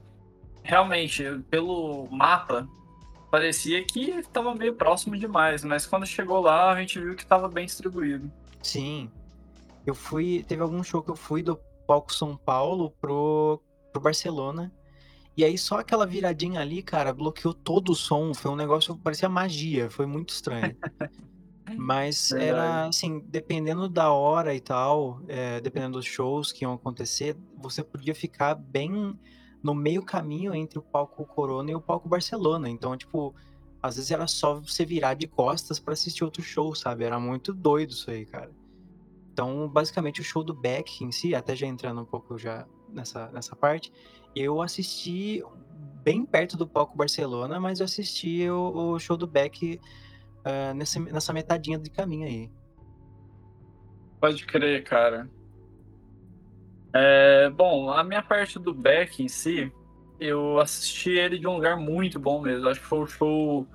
realmente, pelo mapa, parecia que estava meio próximo demais, mas quando chegou lá, a gente viu que estava bem distribuído. Sim, eu fui. Teve algum show que eu fui do palco São Paulo pro, pro Barcelona. E aí só aquela viradinha ali, cara, bloqueou todo o som. Foi um negócio que parecia magia. Foi muito estranho. Mas Verdade. era assim, dependendo da hora e tal, é, dependendo dos shows que iam acontecer, você podia ficar bem no meio caminho entre o palco Corona e o palco Barcelona. Então, tipo, às vezes era só você virar de costas para assistir outro show, sabe? Era muito doido isso aí, cara. Então, basicamente, o show do Beck em si, até já entrando um pouco já nessa, nessa parte, eu assisti bem perto do palco Barcelona, mas eu assisti o, o show do Beck uh, nessa, nessa metadinha de caminho aí. Pode crer, cara. É, bom, a minha parte do Beck em si, eu assisti ele de um lugar muito bom mesmo. Acho que foi o show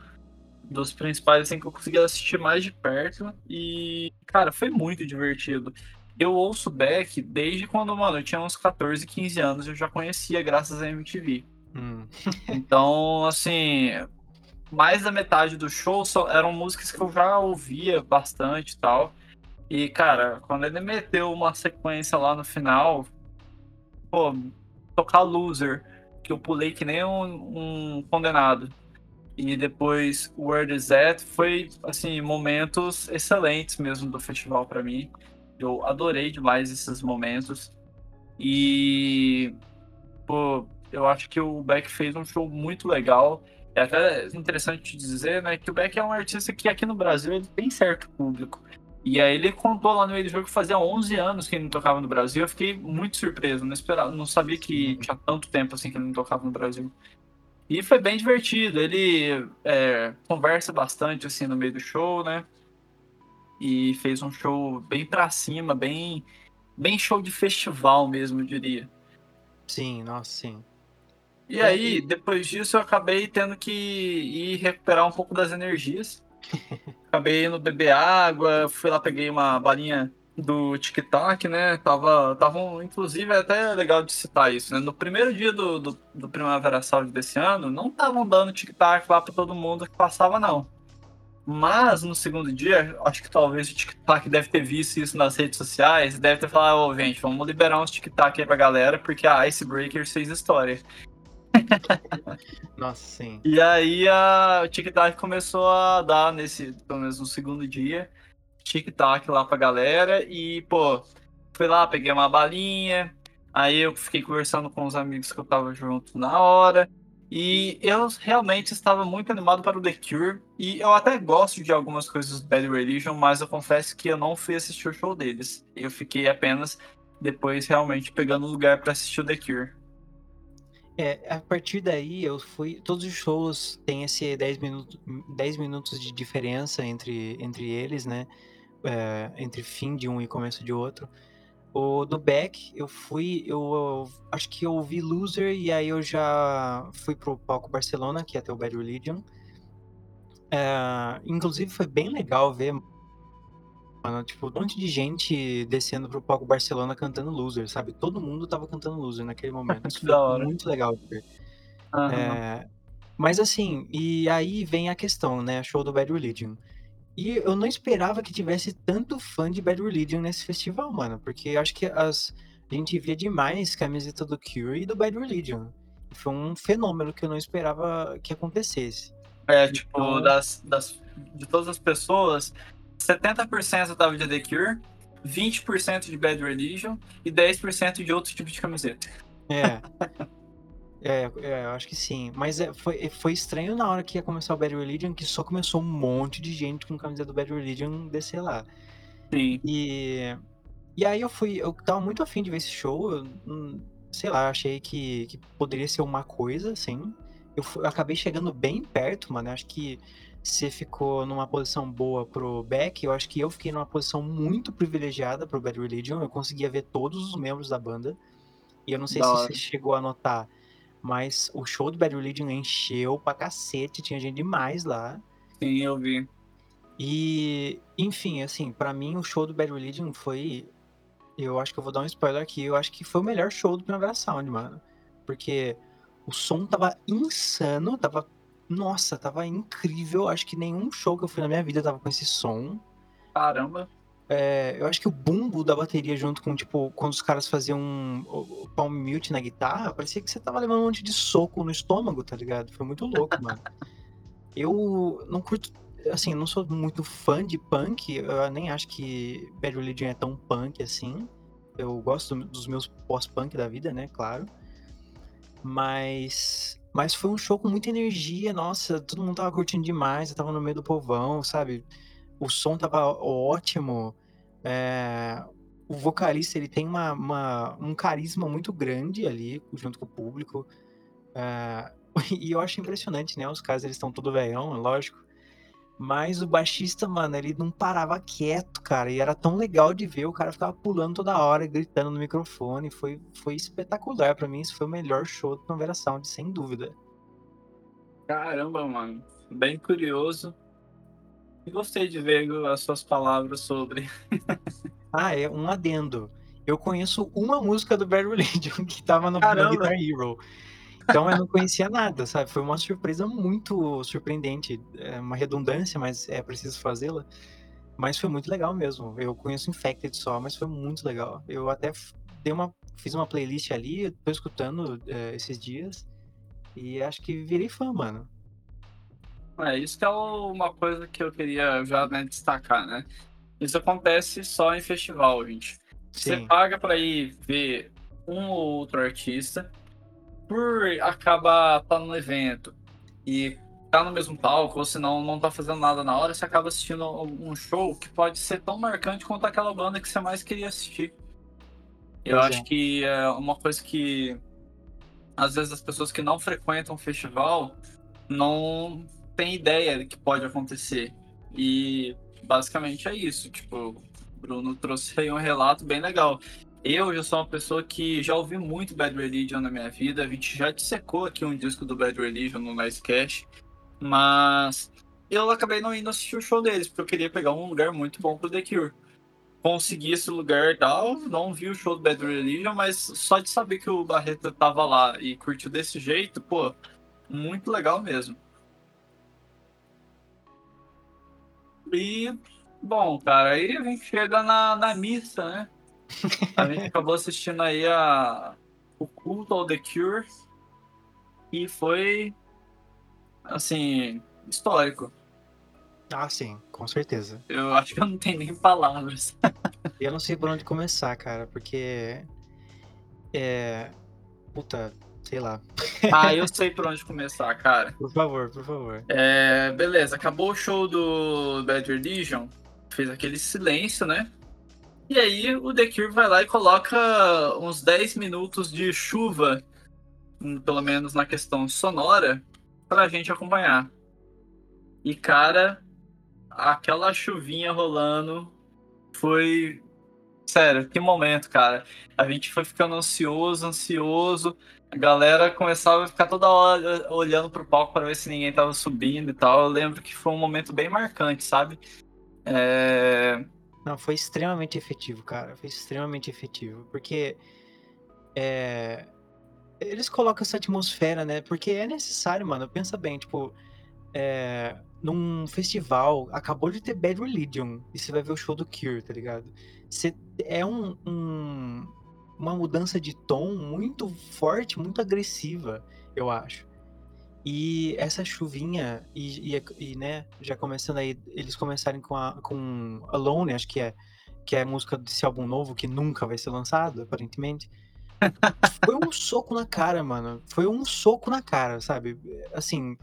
dos principais assim, que eu consegui assistir mais de perto. E, cara, foi muito divertido. Eu ouço Beck desde quando, mano, eu tinha uns 14, 15 anos, eu já conhecia graças à MTV. Hum. então, assim, mais da metade do show só, eram músicas que eu já ouvia bastante e tal. E, cara, quando ele meteu uma sequência lá no final, pô, tocar Loser, que eu pulei que nem um, um condenado e depois Where Is That foi assim momentos excelentes mesmo do festival para mim. Eu adorei demais esses momentos e pô, eu acho que o Beck fez um show muito legal. É até interessante dizer, né, que o Beck é um artista que aqui no Brasil ele tem certo público. E aí ele contou lá no meio do jogo que fazia 11 anos que ele não tocava no Brasil. Eu fiquei muito surpreso, não esperava, não sabia que tinha tanto tempo assim que ele não tocava no Brasil. E foi bem divertido. Ele é, conversa bastante assim no meio do show, né? E fez um show bem pra cima, bem, bem show de festival mesmo, eu diria. Sim, nossa, sim. E aí, depois disso, eu acabei tendo que ir recuperar um pouco das energias. acabei indo beber água, fui lá, peguei uma balinha do TikTok, né? Tava, tava, inclusive, é até legal de citar isso, né? No primeiro dia do, do, do Primavera Sound desse ano, não estavam dando TikTok lá para todo mundo que passava, não. Mas no segundo dia, acho que talvez o TikTok deve ter visto isso nas redes sociais, deve ter falado, ô, oh, gente, vamos liberar uns TikTok aí pra galera, porque a Icebreaker fez história. Nossa, sim. E aí a, o TikTok começou a dar nesse, pelo menos no segundo dia, TikTok lá pra galera e, pô, fui lá, peguei uma balinha, aí eu fiquei conversando com os amigos que eu tava junto na hora. E eu realmente estava muito animado para o The Cure. E eu até gosto de algumas coisas do Bad Religion, mas eu confesso que eu não fui assistir o show deles. Eu fiquei apenas depois realmente pegando lugar para assistir o The Cure. É, a partir daí eu fui. Todos os shows têm esse 10 minutos, 10 minutos de diferença entre, entre eles, né? É, entre fim de um e começo de outro. O do Beck, eu fui, eu, eu, acho que eu ouvi Loser e aí eu já fui pro palco Barcelona, que é até o Bad Religion. É, inclusive foi bem legal ver, mano, tipo, um monte de gente descendo pro palco Barcelona cantando Loser, sabe? Todo mundo tava cantando Loser naquele momento. Isso foi muito legal ver. Uhum. É, mas assim, e aí vem a questão, né? Show do Bad Religion. E eu não esperava que tivesse tanto fã de Bad Religion nesse festival, mano. Porque eu acho que as, a gente via demais camiseta do Cure e do Bad Religion. Foi um fenômeno que eu não esperava que acontecesse. É, tipo, então... das, das, de todas as pessoas, 70% tava de The Cure, 20% de Bad Religion e 10% de outro tipo de camiseta. É. É, é, eu acho que sim. Mas é, foi, foi estranho na hora que ia começar o Bad Religion, que só começou um monte de gente com camisa do Bad Religion descer lá. Sim. E, e aí eu fui, eu tava muito afim de ver esse show. Eu, hum, sei lá, achei que, que poderia ser uma coisa, assim. Eu, fui, eu acabei chegando bem perto, mano. Eu acho que você ficou numa posição boa pro Beck, eu acho que eu fiquei numa posição muito privilegiada pro Bad Religion. Eu conseguia ver todos os membros da banda. E eu não sei da se hora. você chegou a notar mas o show do Bad Religion encheu pra cacete, tinha gente demais lá. Sim, eu vi. E, enfim, assim, para mim o show do Bad Religion foi. Eu acho que eu vou dar um spoiler aqui. Eu acho que foi o melhor show do Primavera Sound, mano. Porque o som tava insano, tava. Nossa, tava incrível. Acho que nenhum show que eu fui na minha vida tava com esse som. Caramba. É, eu acho que o bumbo da bateria junto com, tipo, quando os caras faziam o palm mute na guitarra, parecia que você tava levando um monte de soco no estômago, tá ligado? Foi muito louco, mano. Eu não curto, assim, eu não sou muito fã de punk, eu nem acho que Bad Religion é tão punk assim. Eu gosto dos meus pós-punk da vida, né, claro. Mas mas foi um show com muita energia, nossa, todo mundo tava curtindo demais, eu tava no meio do povão, sabe? O som tava ótimo. É, o vocalista ele tem uma, uma, um carisma muito grande ali junto com o público. É, e eu acho impressionante, né? Os caras eles estão todo velhão, é lógico. Mas o baixista, mano, ele não parava quieto, cara. E era tão legal de ver. O cara ficava pulando toda hora, gritando no microfone. Foi, foi espetacular para mim. Isso foi o melhor show do Novela Sound, sem dúvida. Caramba, mano. Bem curioso. Gostei de ver as suas palavras sobre. ah, é um adendo. Eu conheço uma música do Bad Religion que tava no, no Guitar Hero. Então eu não conhecia nada, sabe? Foi uma surpresa muito surpreendente. É uma redundância, mas é preciso fazê-la. Mas foi muito legal mesmo. Eu conheço Infected só, mas foi muito legal. Eu até dei uma, fiz uma playlist ali, tô escutando é, esses dias. E acho que virei fã, mano. É, isso que é uma coisa que eu queria já né, destacar, né? Isso acontece só em festival, gente. Sim. Você paga para ir ver um ou outro artista, por acabar tá no evento e tá no mesmo palco, ou senão não tá fazendo nada na hora, você acaba assistindo um show que pode ser tão marcante quanto aquela banda que você mais queria assistir. Eu acho que é uma coisa que às vezes as pessoas que não frequentam o festival não tem ideia do que pode acontecer. E basicamente é isso. Tipo, Bruno trouxe aí um relato bem legal. Eu já sou uma pessoa que já ouvi muito Bad Religion na minha vida. A gente já dissecou aqui um disco do Bad Religion no Nice Cash. Mas eu acabei não indo assistir o show deles, porque eu queria pegar um lugar muito bom pro The Cure. Consegui esse lugar e tal, não vi o show do Bad Religion, mas só de saber que o Barreto tava lá e curtiu desse jeito, pô, muito legal mesmo. E, bom, cara, aí a gente chega na, na missa, né? A gente acabou assistindo aí a, o culto ao The Cure. E foi, assim, histórico. Ah, sim, com certeza. Eu acho que eu não tenho nem palavras. Eu não sei por onde começar, cara, porque. É. Puta, sei lá. Ah, eu sei por onde começar, cara. Por favor, por favor. É, beleza, acabou o show do Bad Religion, fez aquele silêncio, né? E aí o The Cure vai lá e coloca uns 10 minutos de chuva, hum, pelo menos na questão sonora, pra gente acompanhar. E cara, aquela chuvinha rolando foi. Sério, que momento, cara. A gente foi ficando ansioso, ansioso. A galera começava a ficar toda hora olhando pro palco para ver se ninguém tava subindo e tal. Eu lembro que foi um momento bem marcante, sabe? É... Não, foi extremamente efetivo, cara. Foi extremamente efetivo. Porque. É... Eles colocam essa atmosfera, né? Porque é necessário, mano. Pensa bem, tipo. É... Num festival, acabou de ter Bad Religion. E você vai ver o show do Cure, tá ligado? Você... É um, um uma mudança de tom muito forte, muito agressiva, eu acho. E essa chuvinha, e, e, e, né, já começando aí, eles começarem com, a, com Alone, acho que é, que é a música desse álbum novo, que nunca vai ser lançado, aparentemente. Foi um soco na cara, mano. Foi um soco na cara, sabe? Assim.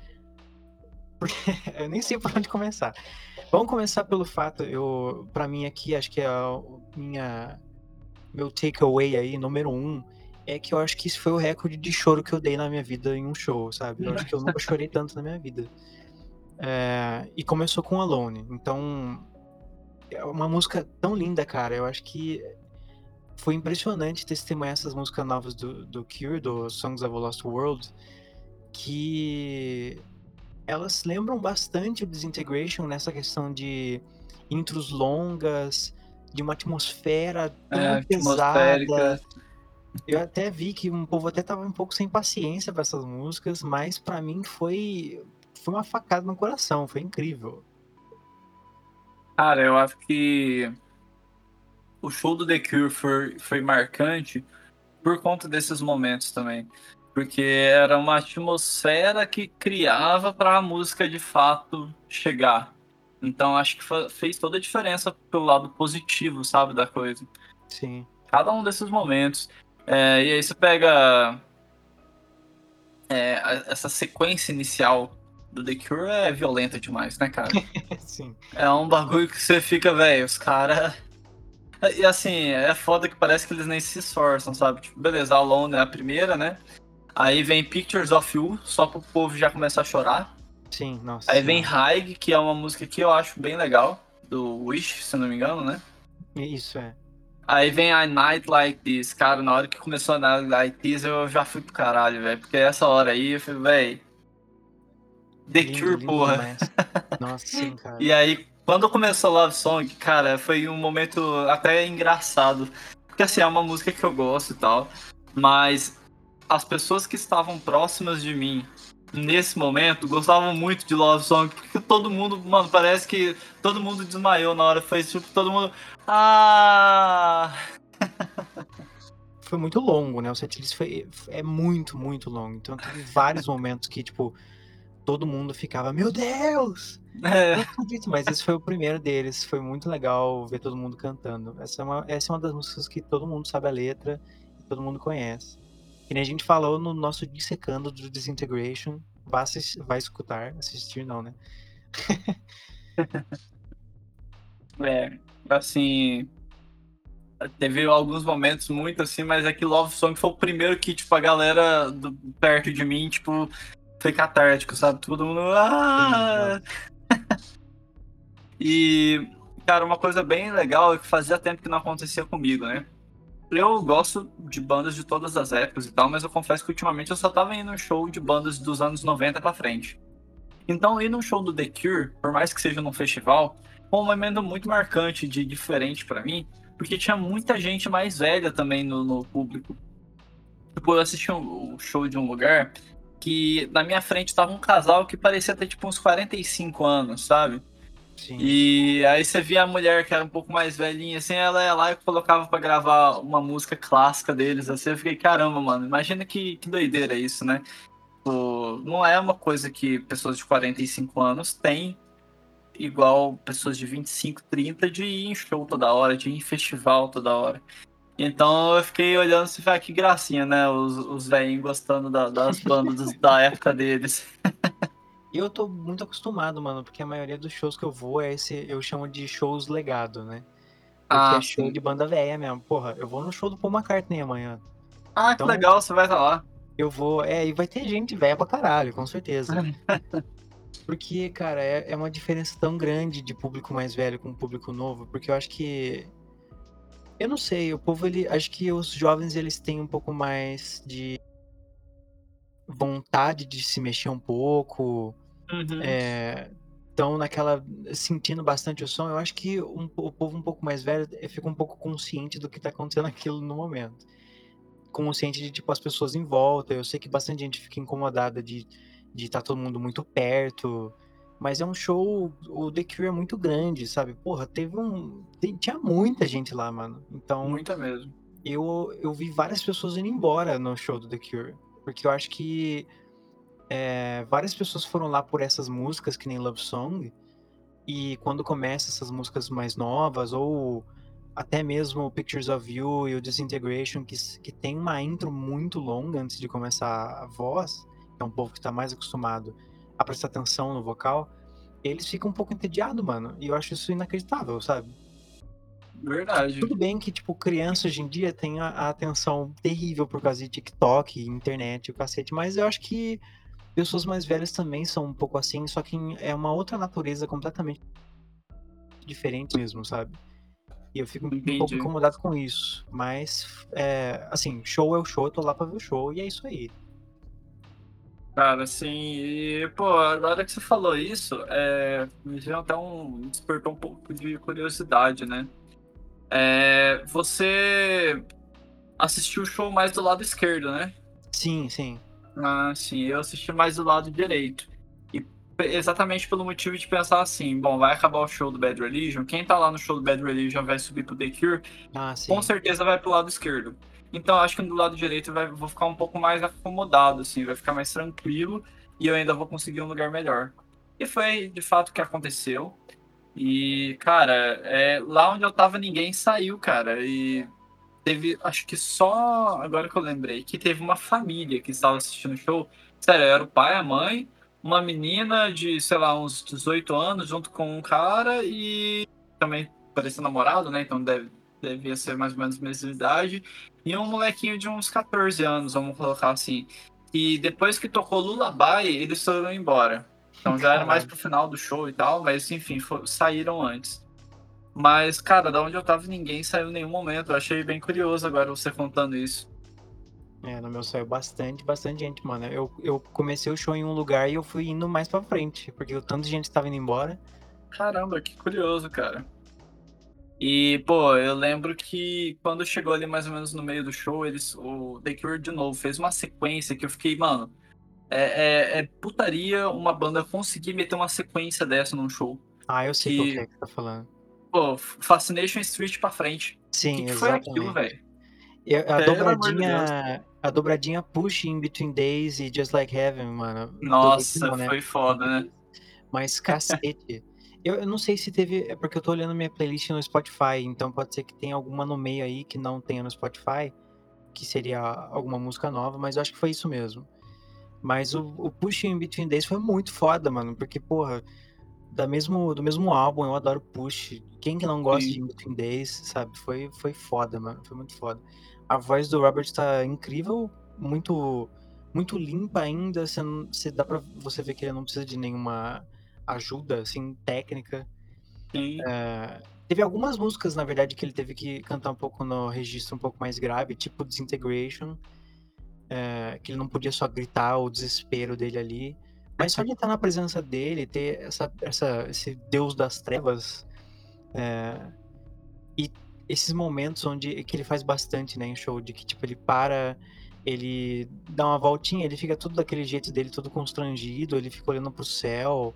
Porque eu nem sei por onde começar. Vamos começar pelo fato, eu, para mim aqui, acho que é a minha meu takeaway aí, número um, é que eu acho que isso foi o recorde de choro que eu dei na minha vida em um show, sabe? Eu acho que eu nunca chorei tanto na minha vida. É, e começou com Alone. Então, é uma música tão linda, cara. Eu acho que foi impressionante testemunhar essas músicas novas do, do Cure, do Songs of a Lost World, que elas lembram bastante o Disintegration nessa questão de intros longas, de uma atmosfera tão é, pesada. Eu até vi que um povo até tava um pouco sem paciência para essas músicas, mas para mim foi foi uma facada no coração, foi incrível. Cara, eu acho que o show do The Cure foi, foi marcante por conta desses momentos também. Porque era uma atmosfera que criava para a música de fato chegar. Então acho que fez toda a diferença pelo lado positivo, sabe, da coisa. Sim. Cada um desses momentos. É, e aí você pega é, essa sequência inicial do The Cure é violenta demais, né, cara? Sim. É um bagulho que você fica, velho, os caras. E assim, é foda que parece que eles nem se esforçam, sabe? Tipo, beleza, Alone é a primeira, né? Aí vem Pictures of You, só pro povo já começar a chorar. Sim, nossa. Aí vem Haig, que é uma música que eu acho bem legal, do Wish, se não me engano, né? Isso, é. Aí vem a Night Like This. Cara, na hora que começou a Night Like This, eu já fui pro caralho, velho. Porque essa hora aí, eu falei, velho. The lindo, Cure, lindo porra. Nossa, sim, cara. e aí, quando começou Love Song, cara, foi um momento até engraçado. Porque assim, é uma música que eu gosto e tal. Mas as pessoas que estavam próximas de mim nesse momento, gostavam muito de Love Song, porque todo mundo, mano, parece que todo mundo desmaiou na hora, foi tipo, todo mundo. Ah! foi muito longo, né? O setlist foi é muito, muito longo. Então teve vários momentos que, tipo, todo mundo ficava, meu Deus! É. Mas esse foi o primeiro deles. Foi muito legal ver todo mundo cantando. Essa é uma, essa é uma das músicas que todo mundo sabe a letra e todo mundo conhece. Que nem a gente falou no nosso dissecando do Disintegration. Vai, assistir, vai escutar, assistir não, né? é, assim. Teve alguns momentos muito assim, mas é que Love Song foi o primeiro que, tipo, a galera do, perto de mim, tipo, foi catártico, sabe? Todo mundo. Ah! e, cara, uma coisa bem legal é que fazia tempo que não acontecia comigo, né? Eu gosto de bandas de todas as épocas e tal, mas eu confesso que ultimamente eu só tava indo em show de bandas dos anos 90 pra frente. Então, ir num show do The Cure, por mais que seja num festival, foi um momento muito marcante de diferente para mim, porque tinha muita gente mais velha também no, no público. Tipo, eu assisti um, um show de um lugar que na minha frente tava um casal que parecia ter tipo uns 45 anos, sabe? Sim. E aí você via a mulher que era um pouco mais velhinha, assim, ela ia lá e colocava pra gravar uma música clássica deles, assim, eu fiquei, caramba, mano, imagina que, que doideira isso, né? Tipo, não é uma coisa que pessoas de 45 anos têm, igual pessoas de 25, 30, de ir em show toda hora, de ir em festival toda hora. Então eu fiquei olhando e falei, ah, que gracinha, né? Os, os velhinhos gostando da- das bandas da época deles. E eu tô muito acostumado, mano, porque a maioria dos shows que eu vou é esse, eu chamo de shows legado, né? Porque Ah, é show sim. de banda velha mesmo. Porra, eu vou no show do Paul McCartney amanhã. Ah, que Então- legal, você vai estar lá. Eu vou. É, e vai ter gente velha pra caralho, com certeza. Porque, cara, é, é uma diferença tão grande de público mais velho com público novo, porque eu acho que. Eu não sei, o povo, ele. Acho que os jovens, eles têm um pouco mais de vontade de se mexer um pouco, Uhum. estão naquela. sentindo bastante o som. Eu acho que um- o povo um pouco mais velho eh, fica um pouco consciente do que tá acontecendo aquilo no momento. Consciente de, tipo, as pessoas em volta. Eu sei que bastante gente fica incomodada de de estar todo mundo muito perto. Mas é um show. O The Cure é muito grande, sabe? Porra, teve um. tinha muita gente lá, mano. Então Muita mesmo. eu, eu vi várias pessoas indo embora no show do The Cure. Porque eu acho que é, várias pessoas foram lá por essas músicas, que nem Love Song. E quando começa essas músicas mais novas, ou até mesmo Pictures of You e o Disintegration, que, que tem uma intro muito longa antes de começar a voz, é um povo que tá mais acostumado a prestar atenção no vocal, eles ficam um pouco entediados, mano. E eu acho isso inacreditável, sabe? Verdade. Tudo bem que, tipo, criança hoje em dia tem a, a atenção terrível por causa de TikTok, internet, o cacete, mas eu acho que pessoas mais velhas também são um pouco assim, só que é uma outra natureza completamente diferente mesmo, sabe? E eu fico um pouco Entendi. incomodado com isso. Mas, é, assim, show é o show, eu tô lá pra ver o show, e é isso aí. Cara, assim, e, pô, agora que você falou isso, é, me veio até um. despertou um pouco de curiosidade, né? É, você assistiu o show mais do lado esquerdo, né? Sim, sim. Ah, sim, eu assisti mais do lado direito. E exatamente pelo motivo de pensar assim, bom, vai acabar o show do Bad Religion, quem tá lá no show do Bad Religion vai subir pro The Cure, Ah, com certeza vai pro lado esquerdo. Então acho que do lado direito vai, vou ficar um pouco mais acomodado, assim, vai ficar mais tranquilo e eu ainda vou conseguir um lugar melhor. E foi de fato o que aconteceu. E, cara, é, lá onde eu tava ninguém saiu, cara. E teve, acho que só agora que eu lembrei, que teve uma família que estava assistindo o show. Sério, era o pai, a mãe, uma menina de, sei lá, uns 18 anos, junto com um cara e também parecia namorado, né? Então deve, devia ser mais ou menos mesma idade. E um molequinho de uns 14 anos, vamos colocar assim. E depois que tocou Lullaby, eles foram embora. Então já era mais pro final do show e tal, mas enfim, saíram antes. Mas, cara, da onde eu tava, ninguém saiu em nenhum momento. Eu achei bem curioso agora você contando isso. É, no meu saiu bastante, bastante gente, mano. Eu, eu comecei o show em um lugar e eu fui indo mais pra frente, porque o tanto de gente tava indo embora. Caramba, que curioso, cara. E, pô, eu lembro que quando chegou ali mais ou menos no meio do show, eles, o The Cure de novo fez uma sequência que eu fiquei, mano, é, é- é putaria uma banda conseguir meter uma sequência dessa num show. Ah, eu sei Que- qual que é que você tá falando. Pô, Fascination Street pra frente. Sim, que, que foi aquilo, velho? A- Pelo de dobradinha, a dobradinha Push in Between Days e Just Like Heaven, mano. Nossa, né? foi foda, né? Mas cacete. eu, eu não sei se teve. É porque eu tô olhando minha playlist no Spotify, então pode ser que tenha alguma no meio aí que não tenha no Spotify, que seria alguma música nova, mas eu acho que foi isso mesmo. Mas o, o Push in Between Days foi muito foda, mano, porque, porra, da mesmo, do mesmo álbum, eu adoro Push. Quem que não gosta Sim. de In Between Days, sabe? Foi, foi foda, mano, foi muito foda. A voz do Robert tá incrível, muito muito limpa ainda, você, você dá pra você ver que ele não precisa de nenhuma ajuda, assim, técnica. Sim. É, teve algumas músicas, na verdade, que ele teve que cantar um pouco no registro um pouco mais grave, tipo Disintegration, é, que ele não podia só gritar o desespero dele ali. Mas só de estar na presença dele, ter essa, essa, esse deus das trevas, é, e esses momentos onde que ele faz bastante, né, em show, de que tipo ele para, ele dá uma voltinha, ele fica tudo daquele jeito dele, todo constrangido, ele fica olhando pro céu.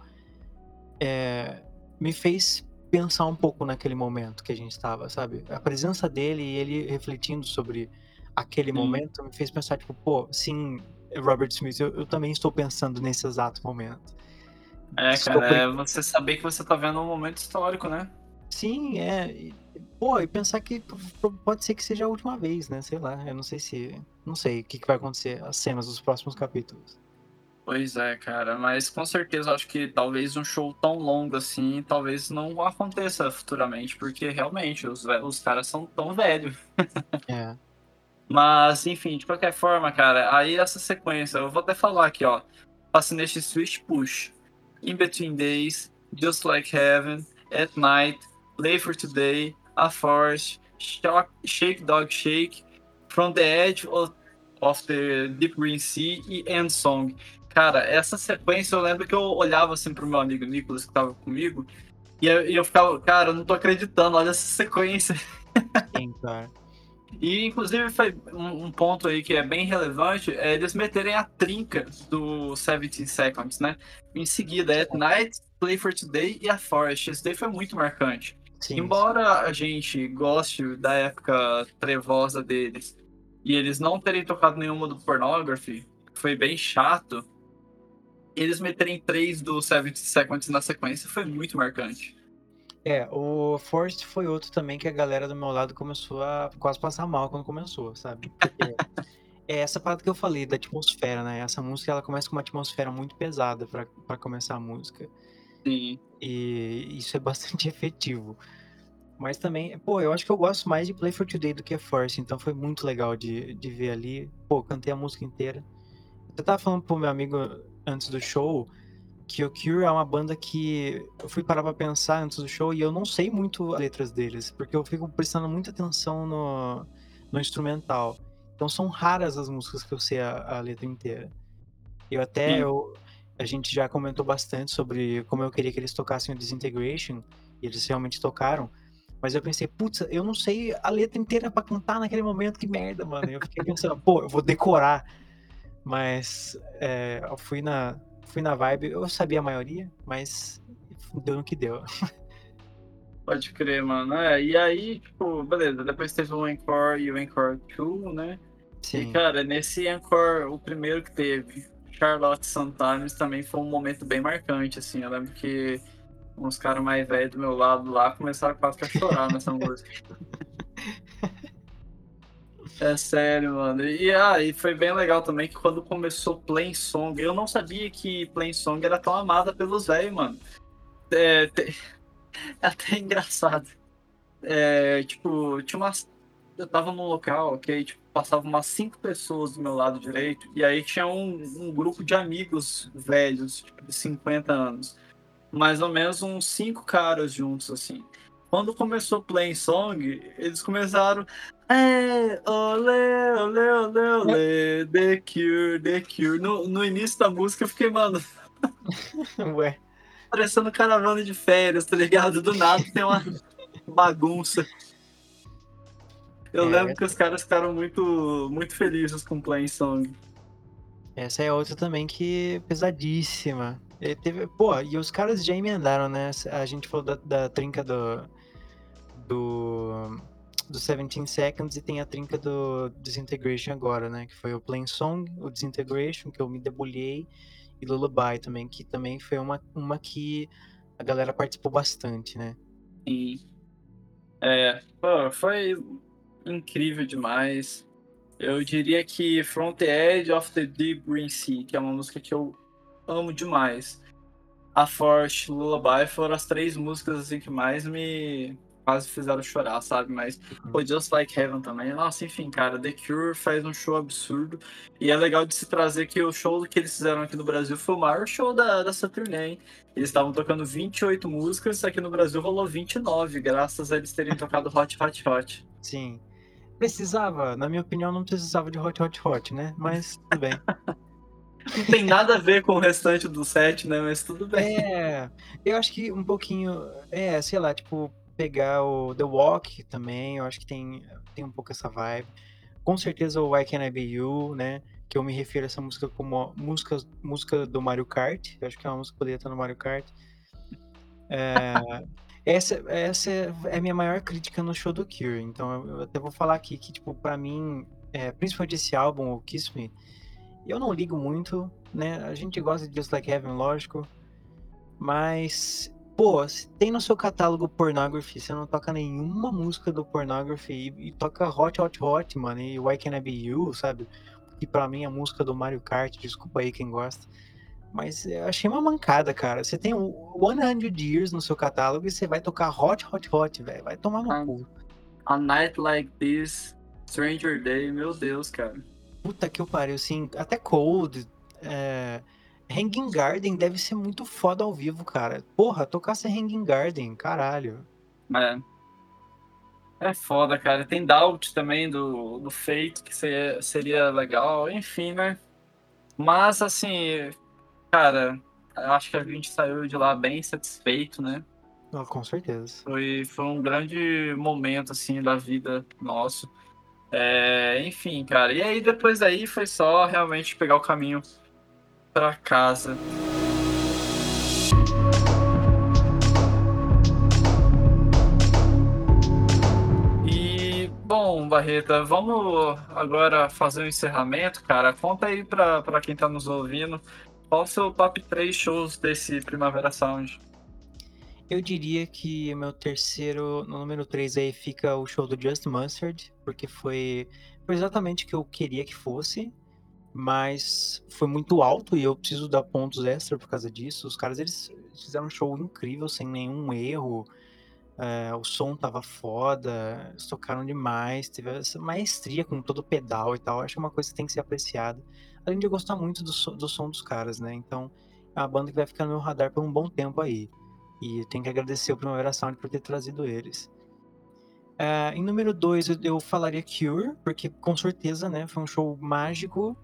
É, me fez pensar um pouco naquele momento que a gente estava, sabe? A presença dele e ele refletindo sobre aquele Sim. momento me fez pensar, tipo, pô, sim, Robert Smith, eu, eu também estou pensando nesse exato momento. É, Estou cara, é você saber que você tá vendo um momento histórico, né? Sim, é. Pô, e pensar que pode ser que seja a última vez, né? Sei lá, eu não sei se. Não sei o que, que vai acontecer, as cenas dos próximos capítulos. Pois é, cara, mas com certeza acho que talvez um show tão longo assim, talvez não aconteça futuramente, porque realmente os, os caras são tão velhos. É. Mas, enfim, de qualquer forma, cara, aí essa sequência, eu vou até falar aqui, ó. Fascination Switch Push, In Between Days, Just Like Heaven, At Night, Play for Today, A Force, Shock, Shake Dog Shake, From the Edge of, of the Deep Green Sea e End Song. Cara, essa sequência eu lembro que eu olhava assim pro meu amigo Nicolas que tava comigo, e eu, eu ficava, cara, eu não tô acreditando, olha essa sequência. Sim, cara. E, inclusive, foi um, um ponto aí que é bem relevante, é eles meterem a trinca do 17 Seconds, né? Em seguida, At Night, Play for Today e a Forest. Isso daí foi muito marcante. Sim, Embora a gente goste da época trevosa deles e eles não terem tocado nenhuma do Pornography, foi bem chato, eles meterem três do 70 Seconds na sequência foi muito marcante. É, o Forest foi outro também que a galera do meu lado começou a quase passar mal quando começou, sabe? Porque é essa parada que eu falei da atmosfera, né? Essa música ela começa com uma atmosfera muito pesada pra pra começar a música. Sim. E isso é bastante efetivo. Mas também, pô, eu acho que eu gosto mais de Play for Today do que Force, então foi muito legal de, de ver ali. Pô, cantei a música inteira. Eu tava falando pro meu amigo antes do show que o Cure é uma banda que eu fui parar pra pensar antes do show e eu não sei muito as letras deles, porque eu fico prestando muita atenção no, no instrumental. Então são raras as músicas que eu sei a, a letra inteira. Eu até, Sim. eu, a gente já comentou bastante sobre como eu queria que eles tocassem o Disintegration, e eles realmente tocaram. Mas eu pensei, putz, eu não sei a letra inteira pra cantar naquele momento, que merda, mano. Eu fiquei pensando, pô, eu vou decorar. Mas é, eu fui na, fui na vibe, eu sabia a maioria, mas deu no que deu. Pode crer, mano. É, e aí, tipo, beleza, depois teve o Encore e o Encore 2, né? E, Sim, cara, nesse Encore, o primeiro que teve, Charlotte Sometimes, também foi um momento bem marcante, assim. Eu lembro que uns caras mais velhos do meu lado lá começaram quase que a chorar nessa música. É sério, mano. E aí foi bem legal também que quando começou Plain Song, eu não sabia que Plain Song era tão amada pelos velhos, mano. É, te- é até engraçado. É, tipo, tinha umas. Eu tava num local, ok? Tipo, passavam umas cinco pessoas do meu lado direito, e aí tinha um, um grupo de amigos velhos, tipo, de 50 anos. Mais ou menos uns cinco caras juntos, assim. Quando começou Plain Song, eles começaram. É, olê, olê, olê, olê, The Cure, The Cure. No, no início da música eu fiquei, mano, ué. parecendo caravana de férias, tá ligado? Do nada tem uma bagunça. Eu É. lembro que os caras ficaram muito, muito felizes com Plain Song. Essa é outra também que pesadíssima. E teve, pô, e os caras já emendaram, né? A gente falou da, da trinca do. Do. Do 17 Seconds e tem a trinca do Disintegration agora, né? Que foi o Plain Song, o Disintegration, que eu me debulhei, e Lullaby também, que também foi uma, uma que a galera participou bastante, né? E, é, pô, foi incrível demais. Eu diria que From the Edge of the Deep Green Sea, que é uma música que eu amo demais. A Force, Lullaby foram as três músicas assim que mais me quase fizeram chorar, sabe? Mas foi Just Like Heaven também. Nossa, enfim, cara, The Cure faz um show absurdo. E é legal de se trazer que o show que eles fizeram aqui no Brasil foi o maior show da, dessa turnê, hein? Eles estavam tocando 28 músicas, aqui no Brasil rolou 29, graças a eles terem tocado Hot Hot Hot. Sim. Precisava, na minha opinião, não precisava de Hot Hot Hot, né? Mas tudo bem. Não tem nada a ver com o restante do set, né? Mas tudo bem. É, eu acho que um pouquinho, é, sei lá, tipo, pegar o The Walk também, eu acho que tem, tem um pouco essa vibe. Com certeza o Why Can I Be You, né? Que eu me refiro a essa música como música, música do Mario Kart. Eu acho que é uma música que poderia estar no Mario Kart. É, essa, essa é a minha maior crítica no show do Cure. Então eu até vou falar aqui que, tipo, pra mim, é, principalmente esse álbum, o Kiss Me, eu não ligo muito, né? A gente gosta de Just Like Heaven, lógico. Mas, pô, se tem no seu catálogo Pornography, você não toca nenhuma música do Pornography e, e toca Hot Hot Hot, mano, e Why Can I Be You, sabe? Que pra mim é a música do Mario Kart, desculpa aí quem gosta. Mas eu achei uma mancada, cara. Você tem o 100 Years no seu catálogo e você vai tocar Hot, Hot, Hot, velho. Vai tomar no cu. A Night Like This, Stranger Day, meu Deus, cara. Puta que eu pariu, assim, até Cold, é... Hanging Garden deve ser muito foda ao vivo, cara. Porra, tocasse Hanging Garden, caralho. É. É foda, cara. Tem Doubt também do, do Fate, que seria, seria legal, enfim, né? Mas, assim, cara, acho que a gente saiu de lá bem satisfeito, né? Ah, com certeza. Foi, foi um grande momento, assim, da vida nosso. É, enfim, cara. E aí, depois daí, foi só realmente pegar o caminho pra casa. E, bom, Barreta, vamos agora fazer o encerramento, cara. Conta aí pra, pra quem tá nos ouvindo, qual o seu top 3 shows desse Primavera Sound? Eu diria que meu terceiro, no número 3 aí fica o show do Just Mustard, porque foi, foi exatamente o que eu queria que fosse, mas foi muito alto e eu preciso dar pontos extra por causa disso. Os caras eles fizeram um show incrível, sem nenhum erro. é, o som tava foda, eles tocaram demais, teve essa maestria com todo o pedal e tal. Acho que é uma coisa que tem que ser apreciada. Além de eu gostar muito do, do som dos caras, né? Então é uma banda que vai ficar no meu radar por um bom tempo aí. E tenho que agradecer o Primavera Sound por ter trazido eles. É, em número 2, eu, eu falaria Cure, porque com certeza, né, foi um show mágico.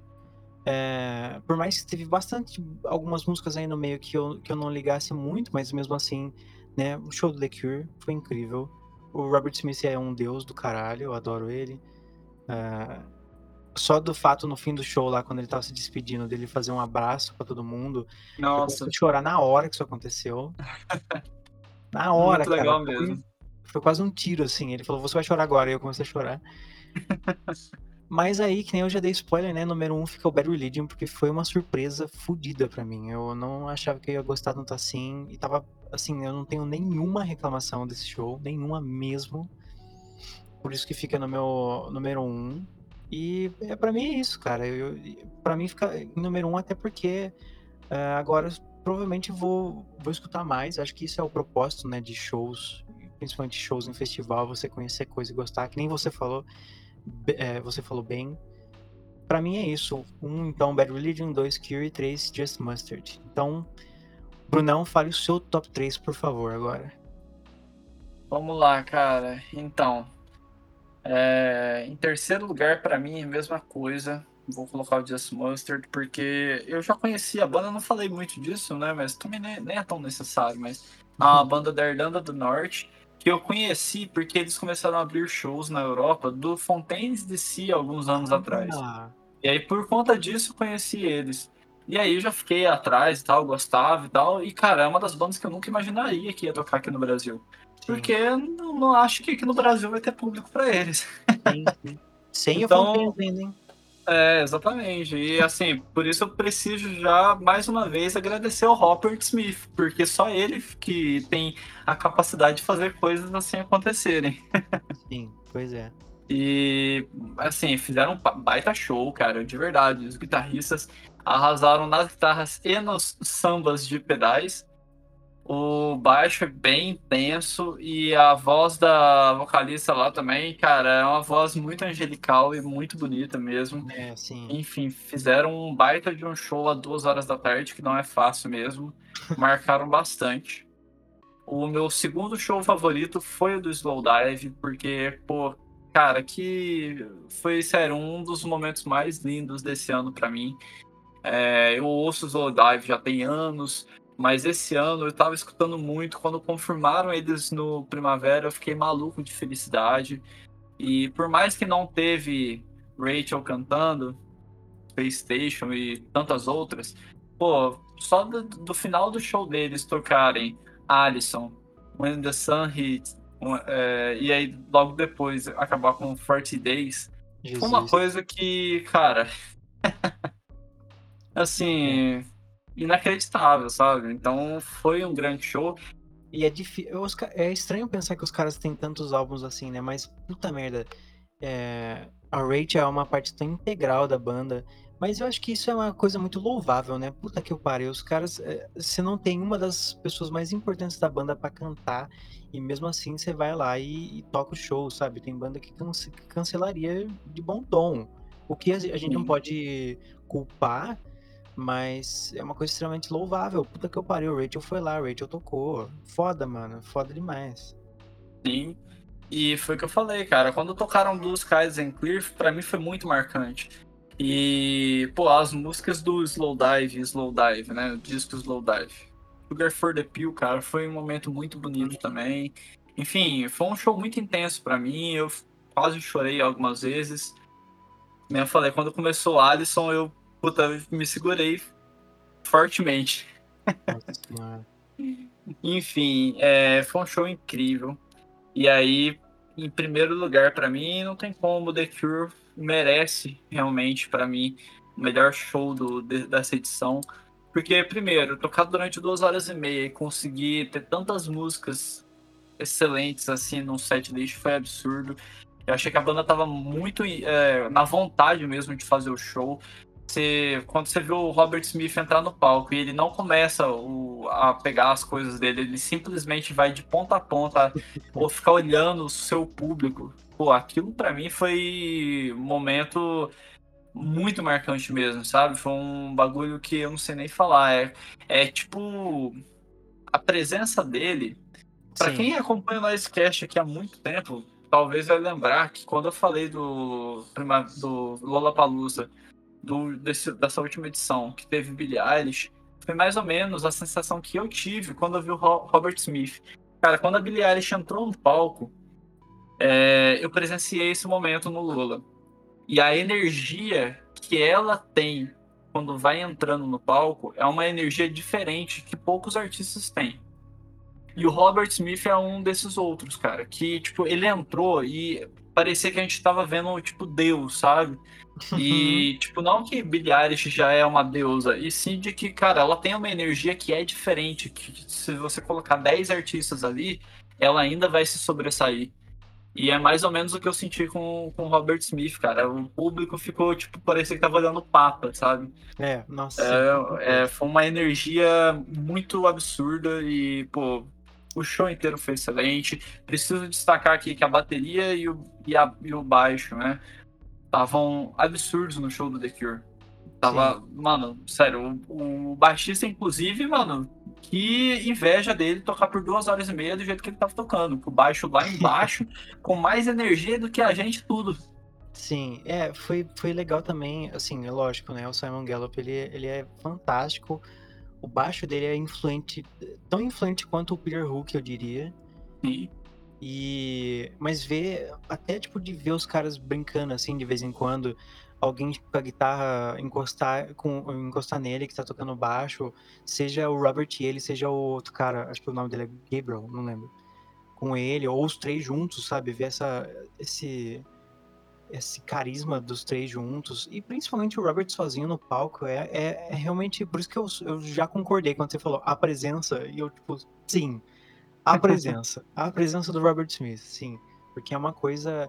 É, por mais que teve bastante, algumas músicas aí no meio que eu, que eu não ligasse muito, mas mesmo assim, né, o show do The Cure foi incrível. O Robert Smith é um deus do caralho, eu adoro ele. É, só do fato no fim do show lá, quando ele tava se despedindo, dele fazer um abraço pra todo mundo, eu Nossa, a chorar na hora que isso aconteceu. Na hora, muito cara. legal Foi- mesmo. Foi quase um tiro, assim. Ele falou, você vai chorar agora. E eu comecei a chorar. Mas aí, que nem eu já dei spoiler, né? Número um fica o Bad Religion, porque foi uma surpresa fodida pra mim. Eu não achava que eu ia gostar tanto assim. E tava, assim, eu não tenho nenhuma reclamação desse show. Nenhuma mesmo. Por isso que fica no meu número um. E é, pra mim é isso, cara. Eu, pra mim fica em número um, até porque é, agora provavelmente vou, vou escutar mais. Acho que isso é o propósito, né, de shows, principalmente shows em festival, você conhecer coisa e gostar, que nem você falou, é, você falou bem. Pra mim é isso. Um, então, Bad Religion, dois, Cure, três, Just Mustard. Então, Brunão, fale o seu top 3, por favor, agora. Vamos lá, cara. Então, é, em terceiro lugar, pra mim, é a mesma coisa. Vou colocar o Just Mustard, porque eu já conhecia a banda, não falei muito disso, né? Mas também nem, nem é tão necessário. Mas uma banda da Irlanda do Norte que eu conheci porque eles começaram a abrir shows na Europa do Fontaines DC alguns anos atrás. Ah, E aí, por conta disso, eu conheci eles. E aí, eu já fiquei atrás e tal, gostava e tal. E, cara, é uma das bandas que eu nunca imaginaria que ia tocar aqui no Brasil. sim, Porque eu não, não acho que aqui no Brasil vai ter público pra eles. sim, sim. Sem Então- o Fontaines ainda, hein? É, exatamente. E assim, por isso eu preciso já, mais uma vez, agradecer ao Robert Smith, porque só ele que tem a capacidade de fazer coisas assim acontecerem. Sim, pois é. E assim, fizeram um ba- baita show, cara, de verdade. Os guitarristas arrasaram nas guitarras e nos sambas de pedais. O baixo é bem intenso e a voz da vocalista lá também, cara, é uma voz muito angelical e muito bonita mesmo. É, sim. Enfim, fizeram um baita de um show às duas horas da tarde, que não é fácil mesmo. Marcaram bastante. O meu segundo show favorito foi o do Slowdive, porque, pô, cara, que foi, sério, um dos momentos mais lindos desse ano pra mim. É, eu ouço o Slowdive já tem anos, mas esse ano eu tava escutando muito. Quando confirmaram eles no Primavera, eu fiquei maluco de felicidade. E por mais que não teve Rachel cantando, Space Station e tantas outras, pô, só do, do final do show deles tocarem Alisson, When the Sun Hits, é, e aí logo depois acabar com 40 Days, Jesus. foi uma coisa que, cara, assim, é. Inacreditável, sabe? Então foi um grande show. E é difícil. É estranho pensar que os caras têm tantos álbuns assim, né? Mas, puta merda. É... A Rachel é uma parte tão integral da banda. Mas eu acho que isso é uma coisa muito louvável, né? Puta que eu parei. Os caras. É... Você não tem uma das pessoas mais importantes da banda para cantar. E mesmo assim você vai lá e, e toca o show, sabe? Tem banda que, cance... que cancelaria de bom tom. O que a gente não pode culpar mas é uma coisa extremamente louvável. Puta que eu parei, o Rachel foi lá, o Rachel tocou. Foda, mano. Foda demais. Sim. E foi o que eu falei, cara. Quando tocaram Blue Skies and Clear, pra mim foi muito marcante. E, pô, as músicas do Slow Dive, Slow Dive, né? O disco Slow Dive. Sugar for the Pill, cara, foi um momento muito bonito também. Enfim, foi um show muito intenso para mim. Eu quase chorei algumas vezes. Eu falei, quando começou Alisson, eu puta, me segurei fortemente. Enfim, é, foi um show incrível. E aí, em primeiro lugar, para mim, não tem como. The Cure merece realmente, para mim, o melhor show do, de, dessa edição. Porque, primeiro, tocar durante duas horas e meia e conseguir ter tantas músicas excelentes assim num set list foi absurdo. Eu achei que a banda tava muito é, na vontade mesmo de fazer o show você, quando você vê o Robert Smith entrar no palco e ele não começa o, a pegar as coisas dele, ele simplesmente vai de ponta a ponta ou ficar olhando o seu público. Pô, aquilo para mim foi um momento muito marcante mesmo, sabe? Foi um bagulho que eu não sei nem falar. É, é tipo a presença dele. Para quem acompanha o Noisecast aqui há muito tempo, talvez vai lembrar que quando eu falei do, do Lollapalooza do, desse, dessa última edição, que teve Billie Eilish, foi mais ou menos a sensação que eu tive quando eu vi o Robert Smith. Cara, quando a Billie Eilish entrou no palco, é, eu presenciei esse momento no Lula. E a energia que ela tem quando vai entrando no palco é uma energia diferente que poucos artistas têm. E o Robert Smith é um desses outros, cara, que, tipo, ele entrou e parecia que a gente tava vendo, tipo, Deus, sabe? E, tipo, não que Billie Eilish já é uma deusa, e sim de que, cara, ela tem uma energia que é diferente, que se você colocar 10 artistas ali, ela ainda vai se sobressair. E é mais ou menos o que eu senti com o Robert Smith, cara. O público ficou, tipo, parecia que tava olhando o Papa, sabe? É, nossa. É, é, foi uma energia muito absurda e, pô, o show inteiro foi excelente. Preciso destacar aqui que a bateria e o, e a, e o baixo, né? estavam absurdos no show do The Cure. Tava, Sim. mano, sério, o, o, baixista, inclusive, mano, que inveja dele tocar por duas horas e meia do jeito que ele tava tocando. Com o baixo lá embaixo, com mais energia do que a gente, tudo. Sim, é, foi, foi legal também, assim, é lógico, né? O Simon Gallup, ele, ele é fantástico. O baixo dele é influente, tão influente quanto o Peter Hook, eu diria. Sim. E mas ver até tipo de ver os caras brincando assim de vez em quando, alguém com a guitarra encostar com encostar nele que tá tocando baixo, seja o Robert ele, seja o outro cara, acho que o nome dele é Gabriel, não lembro. Com ele ou os três juntos, sabe? Ver essa esse esse carisma dos três juntos e principalmente o Robert sozinho no palco é, é, é realmente por isso que eu, eu já concordei quando você falou a presença e eu tipo sim a presença. a presença do Robert Smith, sim. Porque é uma coisa.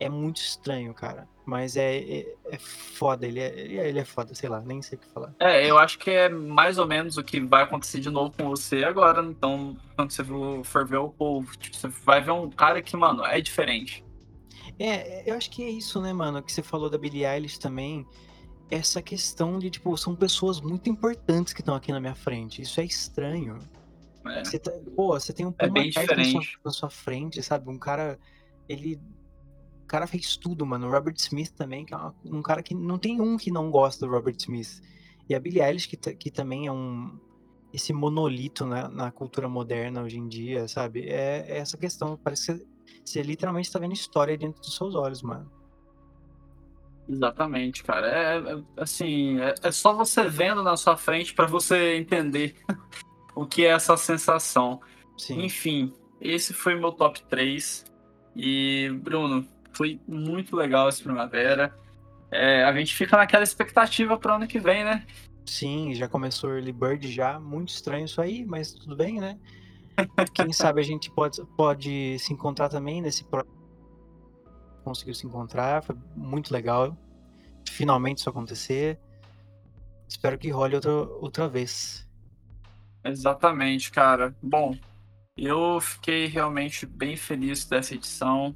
É muito estranho, cara. Mas é, é, é foda, ele é, ele é foda, sei lá, nem sei o que falar. É, eu acho que é mais ou menos o que vai acontecer de novo com você agora. Então, quando você for ver o povo, tipo, você vai ver um cara que, mano, é diferente. É, eu acho que é isso, né, mano? Que você falou da Billie Eilish também. Essa questão de, tipo, são pessoas muito importantes que estão aqui na minha frente. Isso é estranho. É. Você tá, pô, você tem um é bem diferente. Na sua, na sua, frente, sabe? Um cara. Ele. O cara fez tudo, mano. O Robert Smith também, que é um cara que não tem um que não gosta do Robert Smith. E a Billie Eilish, que, que também é um. Esse monolito na, na cultura moderna hoje em dia, sabe? É, é essa questão. Parece que você, literalmente tá vendo história dentro dos seus olhos, mano. Exatamente, cara. É, é assim, é, é, só você vendo na sua frente para você entender o que é essa sensação. Sim. Enfim, esse foi meu top 3. E, Bruno, foi muito legal esse primavera. É, a gente fica naquela expectativa para ano que vem, né? Sim, já começou Early Bird já. Muito estranho isso aí, mas tudo bem, né? Quem sabe a gente pode, pode se encontrar também nesse pro... Conseguiu se encontrar, foi muito legal. Finalmente isso acontecer. Espero que role outra, outra vez. Exatamente, cara. Bom, eu fiquei realmente bem feliz dessa edição.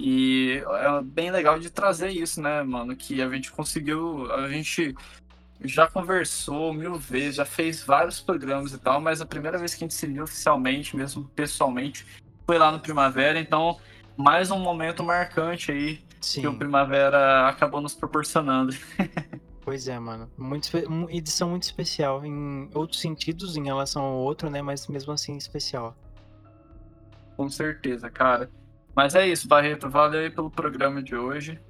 E é bem legal de trazer isso, né, mano? Que a gente conseguiu. A gente já conversou mil vezes, já fez vários programas e tal, mas a primeira vez que a gente se viu oficialmente, mesmo pessoalmente, foi lá no Primavera. Então, mais um momento marcante aí Sim. que o Primavera acabou nos proporcionando. Pois é, mano. Muito, edição muito especial em outros sentidos em relação ao outro, né? Mas mesmo assim especial. Com certeza, cara. Mas é isso, Barreto. Valeu aí pelo programa de hoje.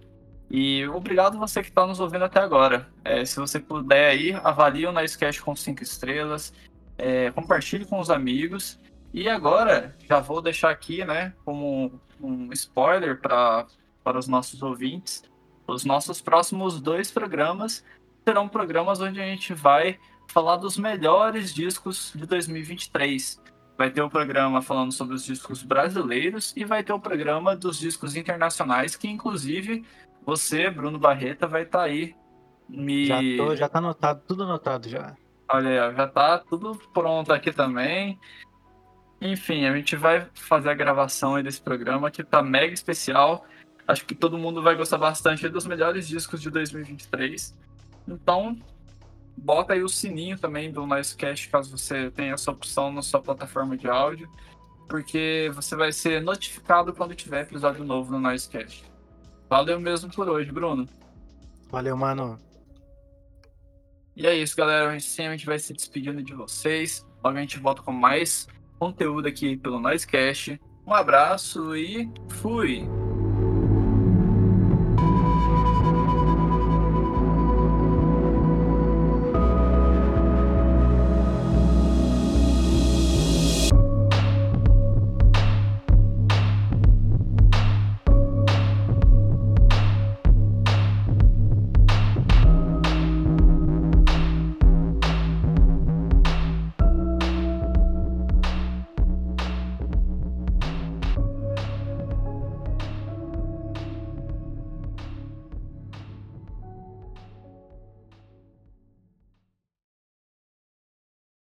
E obrigado você que está nos ouvindo até agora. É, se você puder aí, avalie o Nicecast com cinco estrelas, é, compartilhe com os amigos. E agora, já vou deixar aqui, né, como um spoiler para para os nossos ouvintes. Os nossos próximos dois programas serão programas onde a gente vai falar dos melhores discos de 2023. Vai ter o programa falando sobre os discos brasileiros e vai ter o programa dos discos internacionais, que inclusive você, Bruno Barreta, vai estar tá aí. Me... Já, tô, já tá anotado, tudo anotado já. Olha aí, já tá tudo pronto aqui também. Enfim, a gente vai fazer a gravação aí desse programa que tá mega especial. Acho que todo mundo vai gostar bastante dos melhores discos de 2023. Então, bota aí o sininho também do Nicecast, caso você tenha essa opção na sua plataforma de áudio, porque você vai ser notificado quando tiver episódio novo no Nicecast. Valeu mesmo por hoje, Bruno. Valeu, mano. E é isso, galera. A gente, a gente vai se despedindo de vocês. Logo a gente volta com mais conteúdo aqui pelo Nicecast. Um abraço e fui!